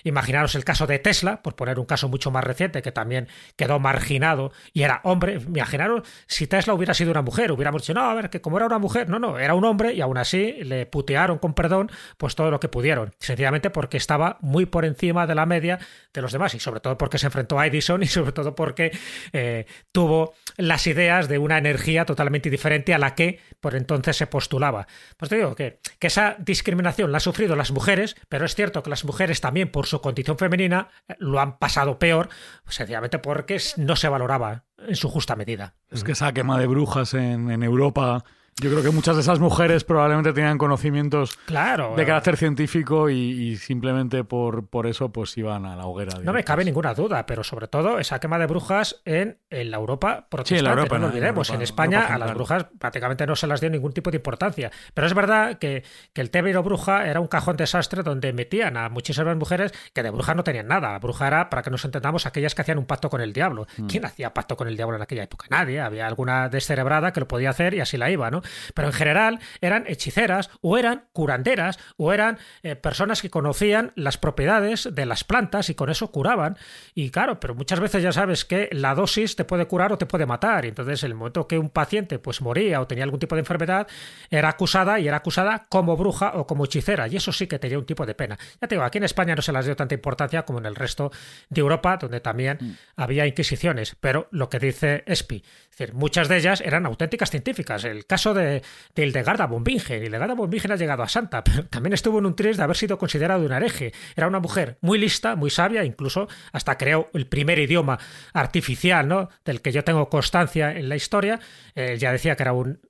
Imaginaros el caso de Tesla, por poner un caso mucho más reciente, que también quedó marginado y era hombre. Imaginaros si Tesla hubiera sido una mujer, hubiéramos dicho, no, a ver, que como era una mujer, no, no, era un hombre y aún así le putearon con perdón, pues todo lo que pudieron. Sencillamente porque estaba muy por encima de la media de los demás y sobre todo porque se enfrentó a Edison y sobre todo porque eh, tuvo las ideas de una energía totalmente diferente a la que por entonces se postulaba. Pues te digo que, que esa discriminación la han sufrido las mujeres, pero es cierto que las mujeres también por su condición femenina lo han pasado peor, sencillamente porque no se valoraba en su justa medida. Es que esa quema de brujas en, en Europa yo creo que muchas de esas mujeres probablemente tenían conocimientos claro, de carácter científico y, simplemente por, por eso pues iban a la hoguera. No me cabe ninguna duda, pero sobre todo esa quema de brujas en, la Europa protestante, en Europa, no lo olvidemos. En, España a las brujas prácticamente no se las dio ningún tipo de importancia. Pero es verdad que, que el término bruja era un cajón desastre donde metían a muchísimas mujeres que de brujas no tenían nada. Bruja era, para que nos entendamos, aquellas que hacían un pacto con el diablo. Mm. ¿Quién hacía pacto con el diablo en aquella época? Nadie. Había alguna descerebrada que lo podía hacer y así la iba, ¿no? ¿No? Pero en general eran hechiceras o eran curanderas o eran eh, personas que conocían las propiedades de las plantas y con eso curaban. Y claro, pero muchas veces ya sabes que la dosis te puede curar o te puede matar. Y entonces, en el momento que un paciente pues moría o tenía algún tipo de enfermedad, era acusada y era acusada como bruja o como hechicera. Y eso sí que tenía un tipo de pena. Ya te digo, aquí en España no se las dio tanta importancia como en el resto de Europa, donde también mm. había inquisiciones. Pero lo que dice Espi, es decir, muchas de ellas eran auténticas científicas. El caso de, de Hildegarda von Bingen. Hildegarda von Bingen ha llegado a santa, pero también estuvo en un tris de haber sido considerado un hereje. Era una mujer muy lista, muy sabia, incluso hasta creó el primer idioma artificial, ¿no? Del que yo tengo constancia en la historia. Eh, ya decía que era un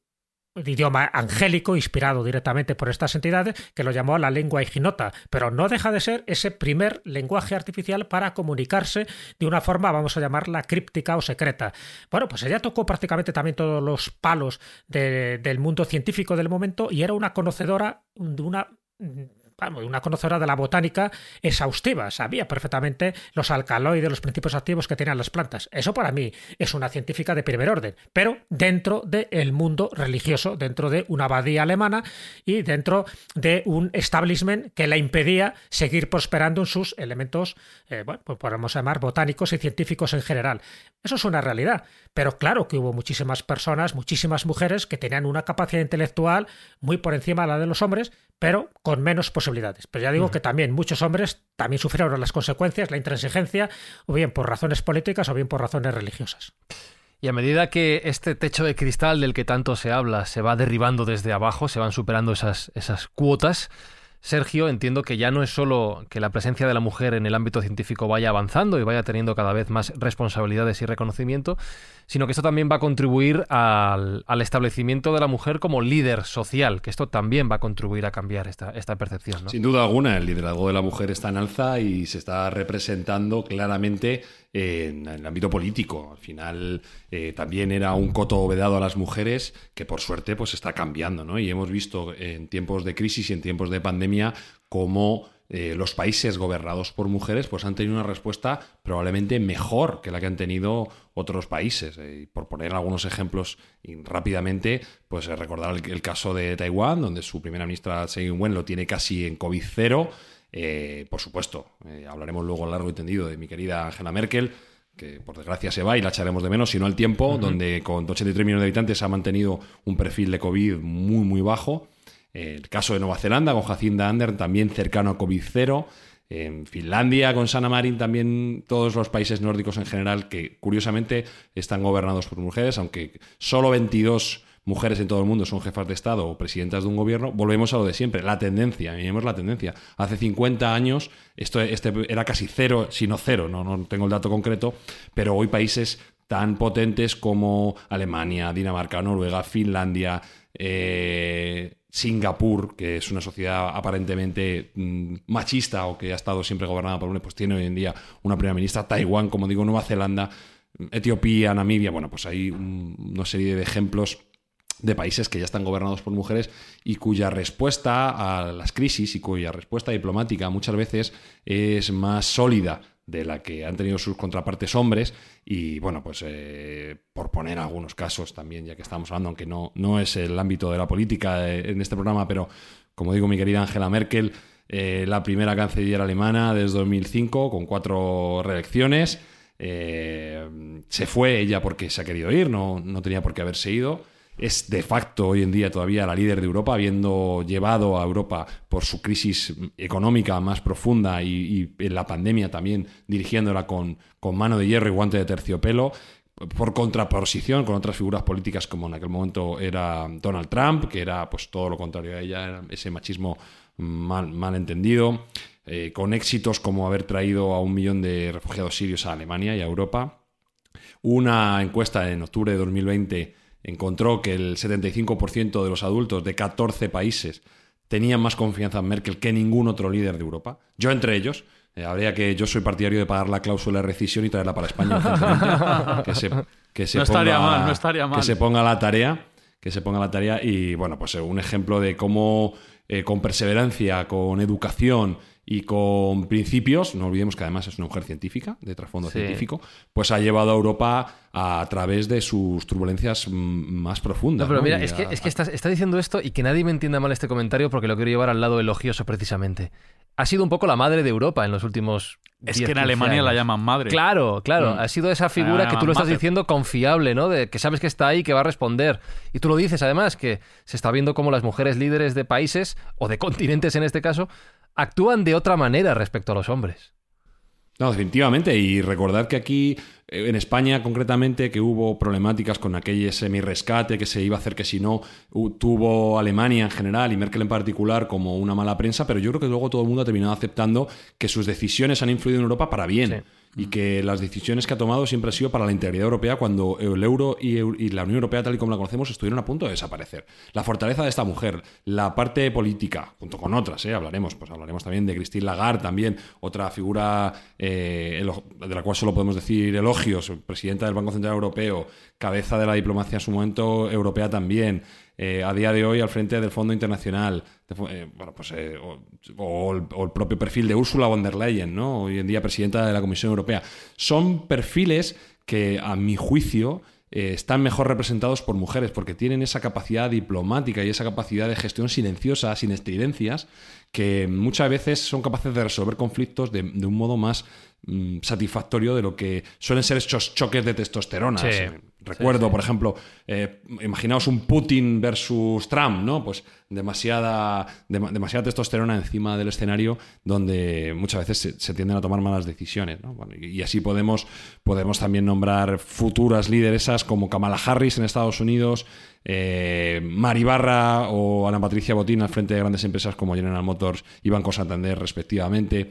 idioma angélico, inspirado directamente por estas entidades, que lo llamó la lengua ignota, pero no deja de ser ese primer lenguaje artificial para comunicarse de una forma, vamos a llamarla, críptica o secreta. Bueno, pues ella tocó prácticamente también todos los palos del mundo científico del momento y era una conocedora de una una conocedora de la botánica exhaustiva, sabía perfectamente los alcaloides, los principios activos que tenían las plantas. Eso para mí es una científica de primer orden, pero dentro del mundo religioso, dentro de una abadía alemana y dentro de un establishment que la impedía seguir prosperando en sus elementos, eh, bueno, pues podemos llamar botánicos y científicos en general. Eso es una realidad, pero claro que hubo muchísimas personas, muchísimas mujeres que tenían una capacidad intelectual muy por encima de la de los hombres, pero con menos posibilidades. Pero ya digo que también muchos hombres también sufrieron las consecuencias, la intransigencia, o bien por razones políticas o bien por razones religiosas. Y a medida que este techo de cristal del que tanto se habla se va derribando desde abajo, se van superando esas, esas cuotas, Sergio, entiendo que ya no es solo que la presencia de la mujer en el ámbito científico vaya avanzando y vaya teniendo cada vez más responsabilidades y reconocimiento, sino que esto también va a contribuir al, establecimiento de la mujer como líder social, que esto también va a contribuir a cambiar esta, esta percepción. Sin duda alguna, el liderazgo de la mujer está en alza y se está representando claramente en, el ámbito político. Al final eh, también era un coto vedado a las mujeres que por suerte pues está cambiando, ¿no? Y hemos visto en tiempos de crisis y en tiempos de pandemia cómo eh, los países gobernados por mujeres pues han tenido una respuesta probablemente mejor que la que han tenido otros países. Eh, por poner algunos ejemplos rápidamente, pues recordar el, caso de Taiwán, donde su primera ministra Tsai Ing-wen lo tiene casi en COVID cero. Eh, por supuesto, eh, hablaremos luego a largo y tendido de mi querida Angela Merkel, que por desgracia se va y la echaremos de menos, sino al tiempo, donde con 83 millones de habitantes ha mantenido un perfil de COVID muy, muy bajo. El caso de Nueva Zelanda con Jacinda Ardern también cercano a COVID cero. En Finlandia con Sanna Marin también todos los países nórdicos en general que curiosamente están gobernados por mujeres, aunque solo 22 mujeres en todo el mundo son jefas de Estado o presidentas de un gobierno, volvemos a lo de siempre, la tendencia, miremos la tendencia. Hace 50 años esto este era casi cero, sino cero, no, no tengo el dato concreto, pero hoy países tan potentes como Alemania, Dinamarca, Noruega, Finlandia, eh, Singapur, que es una sociedad aparentemente mm, machista o que ha estado siempre gobernada por hombres, pues tiene hoy en día una primera ministra. Taiwán, como digo, Nueva Zelanda, Etiopía, Namibia, bueno, pues hay una serie de ejemplos de países que ya están gobernados por mujeres y cuya respuesta a las crisis y cuya respuesta diplomática muchas veces es más sólida de la que han tenido sus contrapartes hombres. Y bueno, pues eh, por poner algunos casos también, ya que estamos hablando, aunque no, no es el ámbito de la política eh, en este programa, pero como digo mi querida Angela Merkel, eh, la primera canciller alemana desde 2005 con cuatro reelecciones, se fue ella porque se ha querido ir, no, no tenía por qué haberse ido es de facto hoy en día todavía la líder de Europa, habiendo llevado a Europa por su crisis económica más profunda y, en la pandemia también dirigiéndola con, con mano de hierro y guante de terciopelo por contraposición con otras figuras políticas como en aquel momento era Donald Trump, que era pues todo lo contrario a ella, ese machismo mal, entendido, eh, con éxitos como haber traído a un millón de refugiados sirios a Alemania y a Europa. Una encuesta en octubre de 2020 encontró que el 75% de los adultos de 14 países tenían más confianza en Merkel que ningún otro líder de Europa. Yo entre ellos. Eh, habría que yo soy partidario de pagar la cláusula de rescisión y traerla para España que se, que se no ponga, estaría mal, no estaría mal. Que se ponga la tarea, que se ponga la tarea y bueno, pues eh, un ejemplo de cómo eh, con perseverancia, con educación y con principios, no olvidemos que además es una mujer científica, de trasfondo científico, pues ha llevado a Europa a, través de sus turbulencias más profundas. No, pero mira, es que, es que está, está, diciendo esto y que nadie me entienda mal este comentario porque lo quiero llevar al lado elogioso precisamente. Ha sido un poco la madre de Europa en los últimos es que en Alemania la llaman madre. Claro, claro. Mm. Ha sido esa figura que tú lo estás diciendo confiable, ¿no? De que sabes que está ahí, que va a responder. Y tú lo dices además, que se está viendo como las mujeres líderes de países, o de continentes en este caso, actúan de otra manera respecto a los hombres. No, definitivamente. Y recordar que aquí, eh, en España concretamente, que hubo problemáticas con aquel semi-rescate que se iba a hacer que si no, tuvo Alemania en general y Merkel en particular como una mala prensa, pero yo creo que luego todo el mundo ha terminado aceptando que sus decisiones han influido en Europa para bien y que las decisiones que ha tomado siempre han sido para la integridad europea cuando el euro y, la Unión Europea tal y como la conocemos estuvieron a punto de desaparecer. La fortaleza de esta mujer, la parte política, junto con otras, ¿eh? hablaremos, pues hablaremos también de Christine Lagarde, también otra figura eh, de la cual solo podemos decir elogios, presidenta del Banco Central Europeo, cabeza de la diplomacia en su momento europea también. Eh, a día de hoy al frente del Fondo Internacional, eh, bueno, pues, eh, o, el, propio perfil de Ursula von der Leyen, ¿no? hoy en día presidenta de la Comisión Europea. Son perfiles que, a mi juicio, están mejor representados por mujeres porque tienen esa capacidad diplomática y esa capacidad de gestión silenciosa, sin estridencias, que muchas veces son capaces de resolver conflictos de, un modo más mm, satisfactorio de lo que suelen ser estos choques de testosterona. Recuerdo, por ejemplo, eh, imaginaos un Putin versus Trump, ¿no? Pues demasiada, demasiada testosterona encima del escenario donde muchas veces se, tienden a tomar malas decisiones, ¿no? y, así podemos, podemos también nombrar futuras lideresas como Kamala Harris en Estados Unidos, eh, Maribarra o Ana Patricia Botín al frente de grandes empresas como General Motors y Banco Santander respectivamente.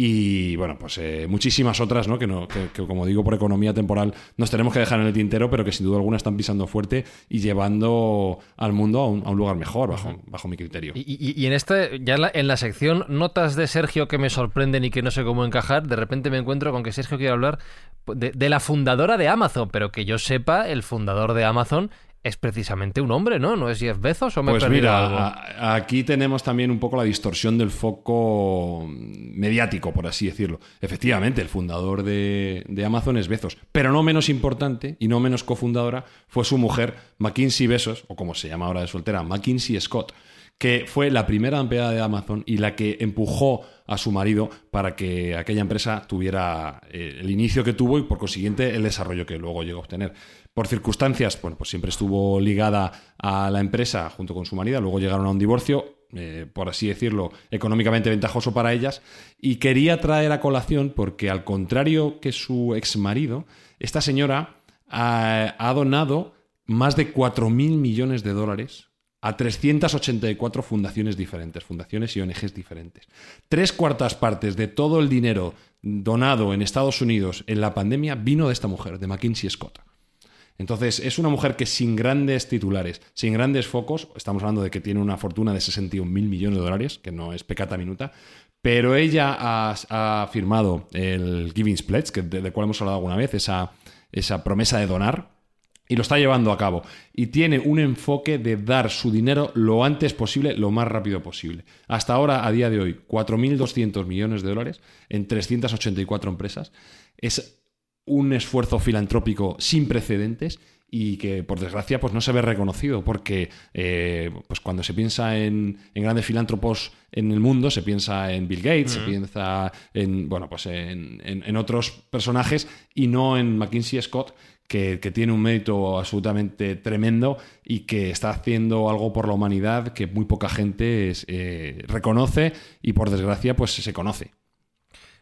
Y bueno, pues eh, muchísimas otras, ¿no? Que, no que, como digo, por economía temporal nos tenemos que dejar en el tintero, pero que sin duda alguna están pisando fuerte y llevando al mundo a un, lugar mejor, bajo, bajo mi criterio. Y, en este, ya en la, sección notas de Sergio que me sorprenden y que no sé cómo encajar, de repente me encuentro con que Sergio quiere hablar de, de la fundadora de Amazon, pero que yo sepa, el fundador de Amazon es precisamente un hombre, ¿no? ¿No es Jeff Bezos o me Pues mira, aquí tenemos también un poco la distorsión del foco mediático, por así decirlo. Efectivamente, el fundador de, Amazon es Bezos, pero no menos importante y no menos cofundadora fue su mujer, McKinsey Bezos, o como se llama ahora de soltera, McKinsey Scott, que fue la primera empleada de Amazon y la que empujó a su marido para que aquella empresa tuviera eh, el inicio que tuvo y por consiguiente el desarrollo que luego llegó a obtener por circunstancias, bueno, pues siempre estuvo ligada a la empresa junto con su marido, luego llegaron a un divorcio, eh, por así decirlo, económicamente ventajoso para ellas, y quería traer a colación porque al contrario que su ex marido, esta señora ha, ha donado más de 4.000 millones de dólares a 384 fundaciones diferentes, fundaciones y ONGs diferentes. Tres cuartas partes de todo el dinero donado en Estados Unidos en la pandemia vino de esta mujer, de McKinsey Scott. Entonces, es una mujer que sin grandes titulares, sin grandes focos, estamos hablando de que tiene una fortuna de 61 mil millones de dólares, que no es pecata minuta, pero ella ha, firmado el Giving Pledge, que, del cual hemos hablado alguna vez, esa, esa promesa de donar, y lo está llevando a cabo. Y tiene un enfoque de dar su dinero lo antes posible, lo más rápido posible. Hasta ahora, a día de hoy, 4.200 millones de dólares en 384 empresas. Es un esfuerzo filantrópico sin precedentes y que por desgracia pues no se ve reconocido porque eh, pues cuando se piensa en, grandes filántropos en el mundo se piensa en Bill Gates se piensa en bueno pues en, otros personajes y no en McKinsey Scott que, tiene un mérito absolutamente tremendo y que está haciendo algo por la humanidad que muy poca gente eh, reconoce y por desgracia pues se conoce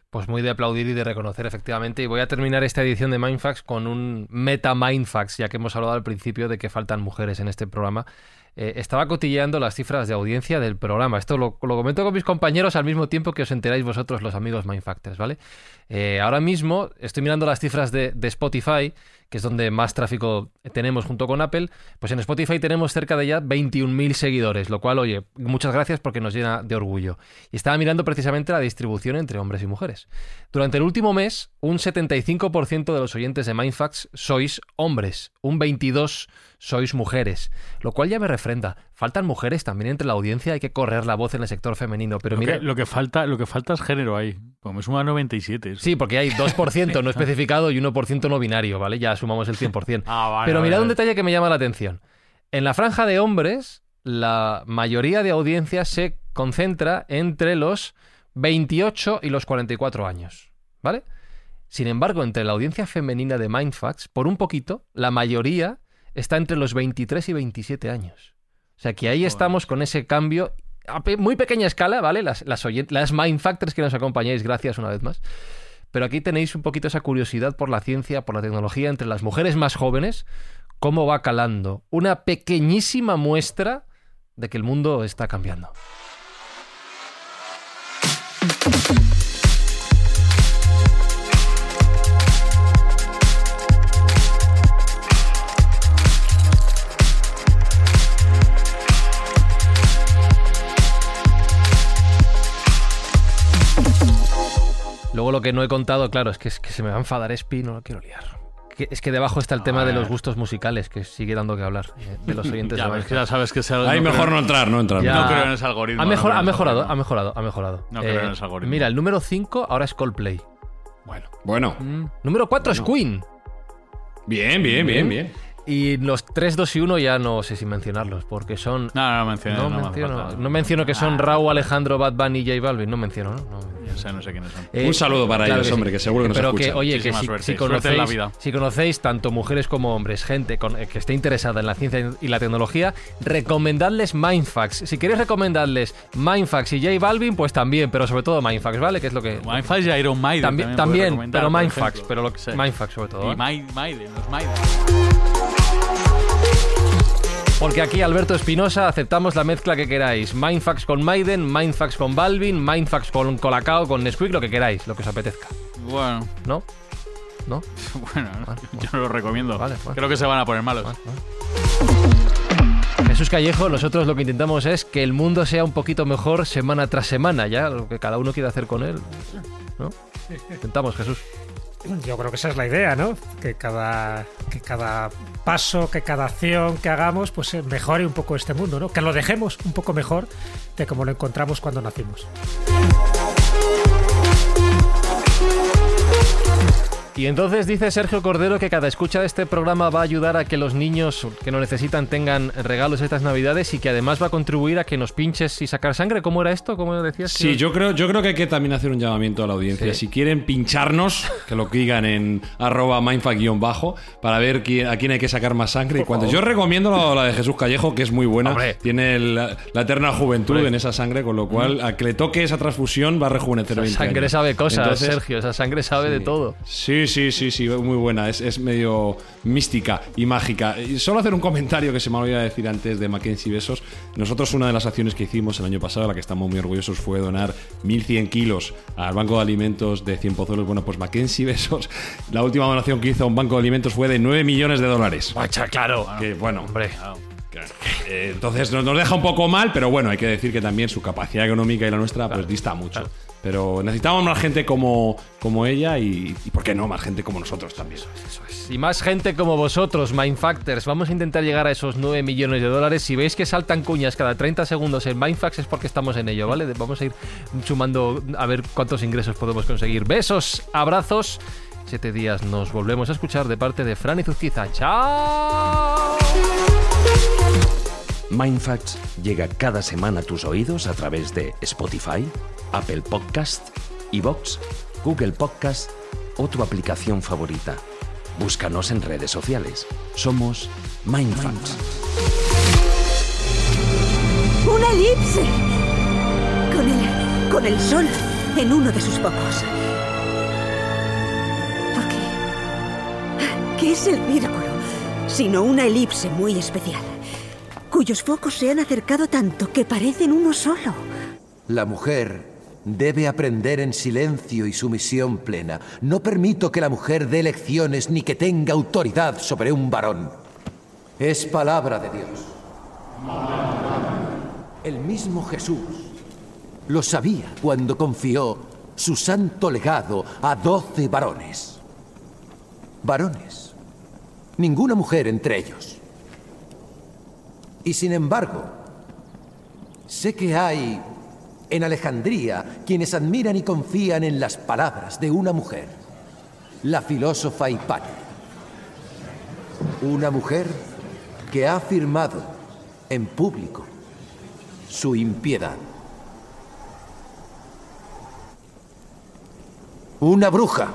pues muy de aplaudir y de reconocer efectivamente. Y voy a terminar esta edición de Mindfax con un meta Mindfax, ya que hemos hablado al principio de que faltan mujeres en este programa. Eh, estaba cotilleando las cifras de audiencia del programa. Esto lo, comento con mis compañeros al mismo tiempo que os enteráis vosotros, los amigos Mindfactors, ¿vale? Eh, ahora mismo estoy mirando las cifras de, de Spotify que es donde más tráfico tenemos junto con Apple, pues en Spotify tenemos cerca de ya 21.000 seguidores, lo cual, oye, muchas gracias porque nos llena de orgullo. Y estaba mirando precisamente la distribución entre hombres y mujeres. Durante el último mes, un 75% de los oyentes de Mindfax sois hombres, un 22% sois mujeres, lo cual ya me refrenda. Faltan mujeres también entre la audiencia, hay que correr la voz en el sector femenino. Pero lo, mira, que, lo, que falta, lo que falta es género ahí. Como es una 97. Eso. Sí, porque hay 2% no especificado y 1% no binario, ¿vale? Ya sumamos el 100%. Ah, vale, Pero vale, mirad un detalle que me llama la atención. En la franja de hombres, la mayoría de audiencia se concentra entre los 28 y los 44 años, ¿vale? Sin embargo, entre la audiencia femenina de Mindfax, por un poquito, la mayoría está entre los 23 y 27 años. O sea que ahí estamos con ese cambio a muy pequeña escala, ¿vale? Las, las, las Mindfactors que nos acompañáis, gracias una vez más. Pero aquí tenéis un poquito esa curiosidad por la ciencia, por la tecnología entre las mujeres más jóvenes, cómo va calando. Una pequeñísima muestra de que el mundo está cambiando. Luego lo que no he contado, claro, es que, es que se me va a enfadar Espi, no lo quiero liar. Que- es que debajo está el tema de los gustos musicales, que sigue dando que hablar, eh, de los oyentes Ya, de ya sabes que sea, Ahí no mejor creo- no entrar, no entrar. Ya. No creo en ese algoritmo. Ha, mejor- mejorado, algoritmo. ha mejorado, ha mejorado. Eh, No creo en ese algoritmo. Mira, el número 5 ahora es Coldplay. Bueno, bueno. Número 4 es Queen. Bien, bien, bien, bien. Y los 3, 2 y 1 ya no sé si mencionarlos, porque son... No, no, no mencioné. No, menciono, falta. no menciono que son Raúl, Alejandro, Bad Bunny y J Balvin. No menciono, ¿no? No menciono. Sé, no sé quiénes son. Eh, Un saludo para ellos, sí. hombre, que seguro que nos Pero que, escuchan. oye, que si, suerte. si conocéis, la vida. si conocéis tanto mujeres como hombres, gente con- eh, que esté interesada en la ciencia y la tecnología, recomendadles Mindfax. Si queréis recomendarles Mindfax y J Balvin, pues también, pero sobre todo Mindfax, ¿vale? Que es lo que... Mindfax y Iron Maiden. También, pero Mindfax, pero lo que- Sí. Mindfax sobre todo. Y ¿eh? Mai- Maiden, los Maiden. Porque aquí, Alberto Espinosa, aceptamos la mezcla que queráis. Mindfax con Maiden, Mindfax con Balvin, Mindfax con Colacao, con Nesquik, lo que queráis, lo que os apetezca. Bueno, ¿No? ¿No? bueno, yo no lo recomiendo. Vale, bueno. Creo que se van a poner malos. Jesús Callejo, nosotros lo que intentamos es que el mundo sea un poquito mejor semana tras semana, ya lo que cada uno quiera hacer con él. ¿No? Intentamos, Jesús. Yo creo que esa es la idea, ¿no? Que cada, que cada paso, que cada acción que hagamos, pues eh, mejore un poco este mundo, ¿no? Que lo dejemos un poco mejor de como lo encontramos cuando nacimos. Y entonces dice Sergio Cordero que cada escucha de este programa va a ayudar a que los niños que lo necesitan tengan regalos estas navidades y que además va a contribuir a que nos pinches y sacar sangre. ¿Cómo era esto? ¿Cómo decías? Sí, yo creo, yo creo que hay que también hacer un llamamiento a la audiencia. Sí. Si quieren pincharnos, que lo digan en arroba mindfuck-bajo para ver quién- a quién hay que sacar más sangre y cuánto. Yo recomiendo la, la de Jesús Callejo, que es muy buena. Hombre. Tiene la, la eterna juventud Hombre. en esa sangre, con lo cual a que le toque esa transfusión va a rejuvenecer Esa 20 sangre años. sabe cosas, Entonces, Sergio. Esa sangre sabe de todo. Sí, sí, sí, sí, muy buena. Es, es medio mística y mágica. Y solo hacer un comentario que se me olvidó decir antes de Mackenzie Besos. Nosotros una de las acciones que hicimos el año pasado, la que estamos muy orgullosos, fue donar 1.100 kilos al Banco de Alimentos de 100 Pozuelos. Bueno, pues Mackenzie Besos, la última donación que hizo a un banco de alimentos fue de 9 millones de dólares. Guacha, claro. Que, bueno, Hombre. eh, entonces nos, nos deja un poco mal, pero bueno, hay que decir que también su capacidad económica y la nuestra pues dista mucho. Pero necesitamos más gente como, como ella y, y, ¿por qué no? Más gente como nosotros también. Y más gente como vosotros, Mindfactors. Vamos a intentar llegar a esos 9 millones de dólares. Si veis que saltan cuñas cada 30 segundos en Mindfax es porque estamos en ello, ¿vale? Vamos a ir sumando a ver cuántos ingresos podemos conseguir. Besos, abrazos. Siete días nos volvemos a escuchar de parte de Fran y Zuzquiza. ¡Chao! Mindfacts llega cada semana a tus oídos a través de Spotify, Apple Podcast, Evox, Google Podcast o tu aplicación favorita. Búscanos en redes sociales. Somos Mindfacts. ¡Una elipse! Con el, con el sol en uno de sus focos. ¿Por qué? ¿Qué es el círculo? Sino una elipse muy especial, cuyos focos se han acercado tanto que parecen uno solo. La mujer debe aprender en silencio y sumisión plena. No permito que la mujer dé lecciones ni que tenga autoridad sobre un varón. Es palabra de Dios. El mismo Jesús lo sabía cuando confió su santo legado a doce varones. Varones. Ninguna mujer entre ellos. Y sin embargo, Sé que hay en Alejandría quienes admiran y confían en las palabras de una mujer, la filósofa Hipátia. Una mujer que ha afirmado en público su impiedad. Una bruja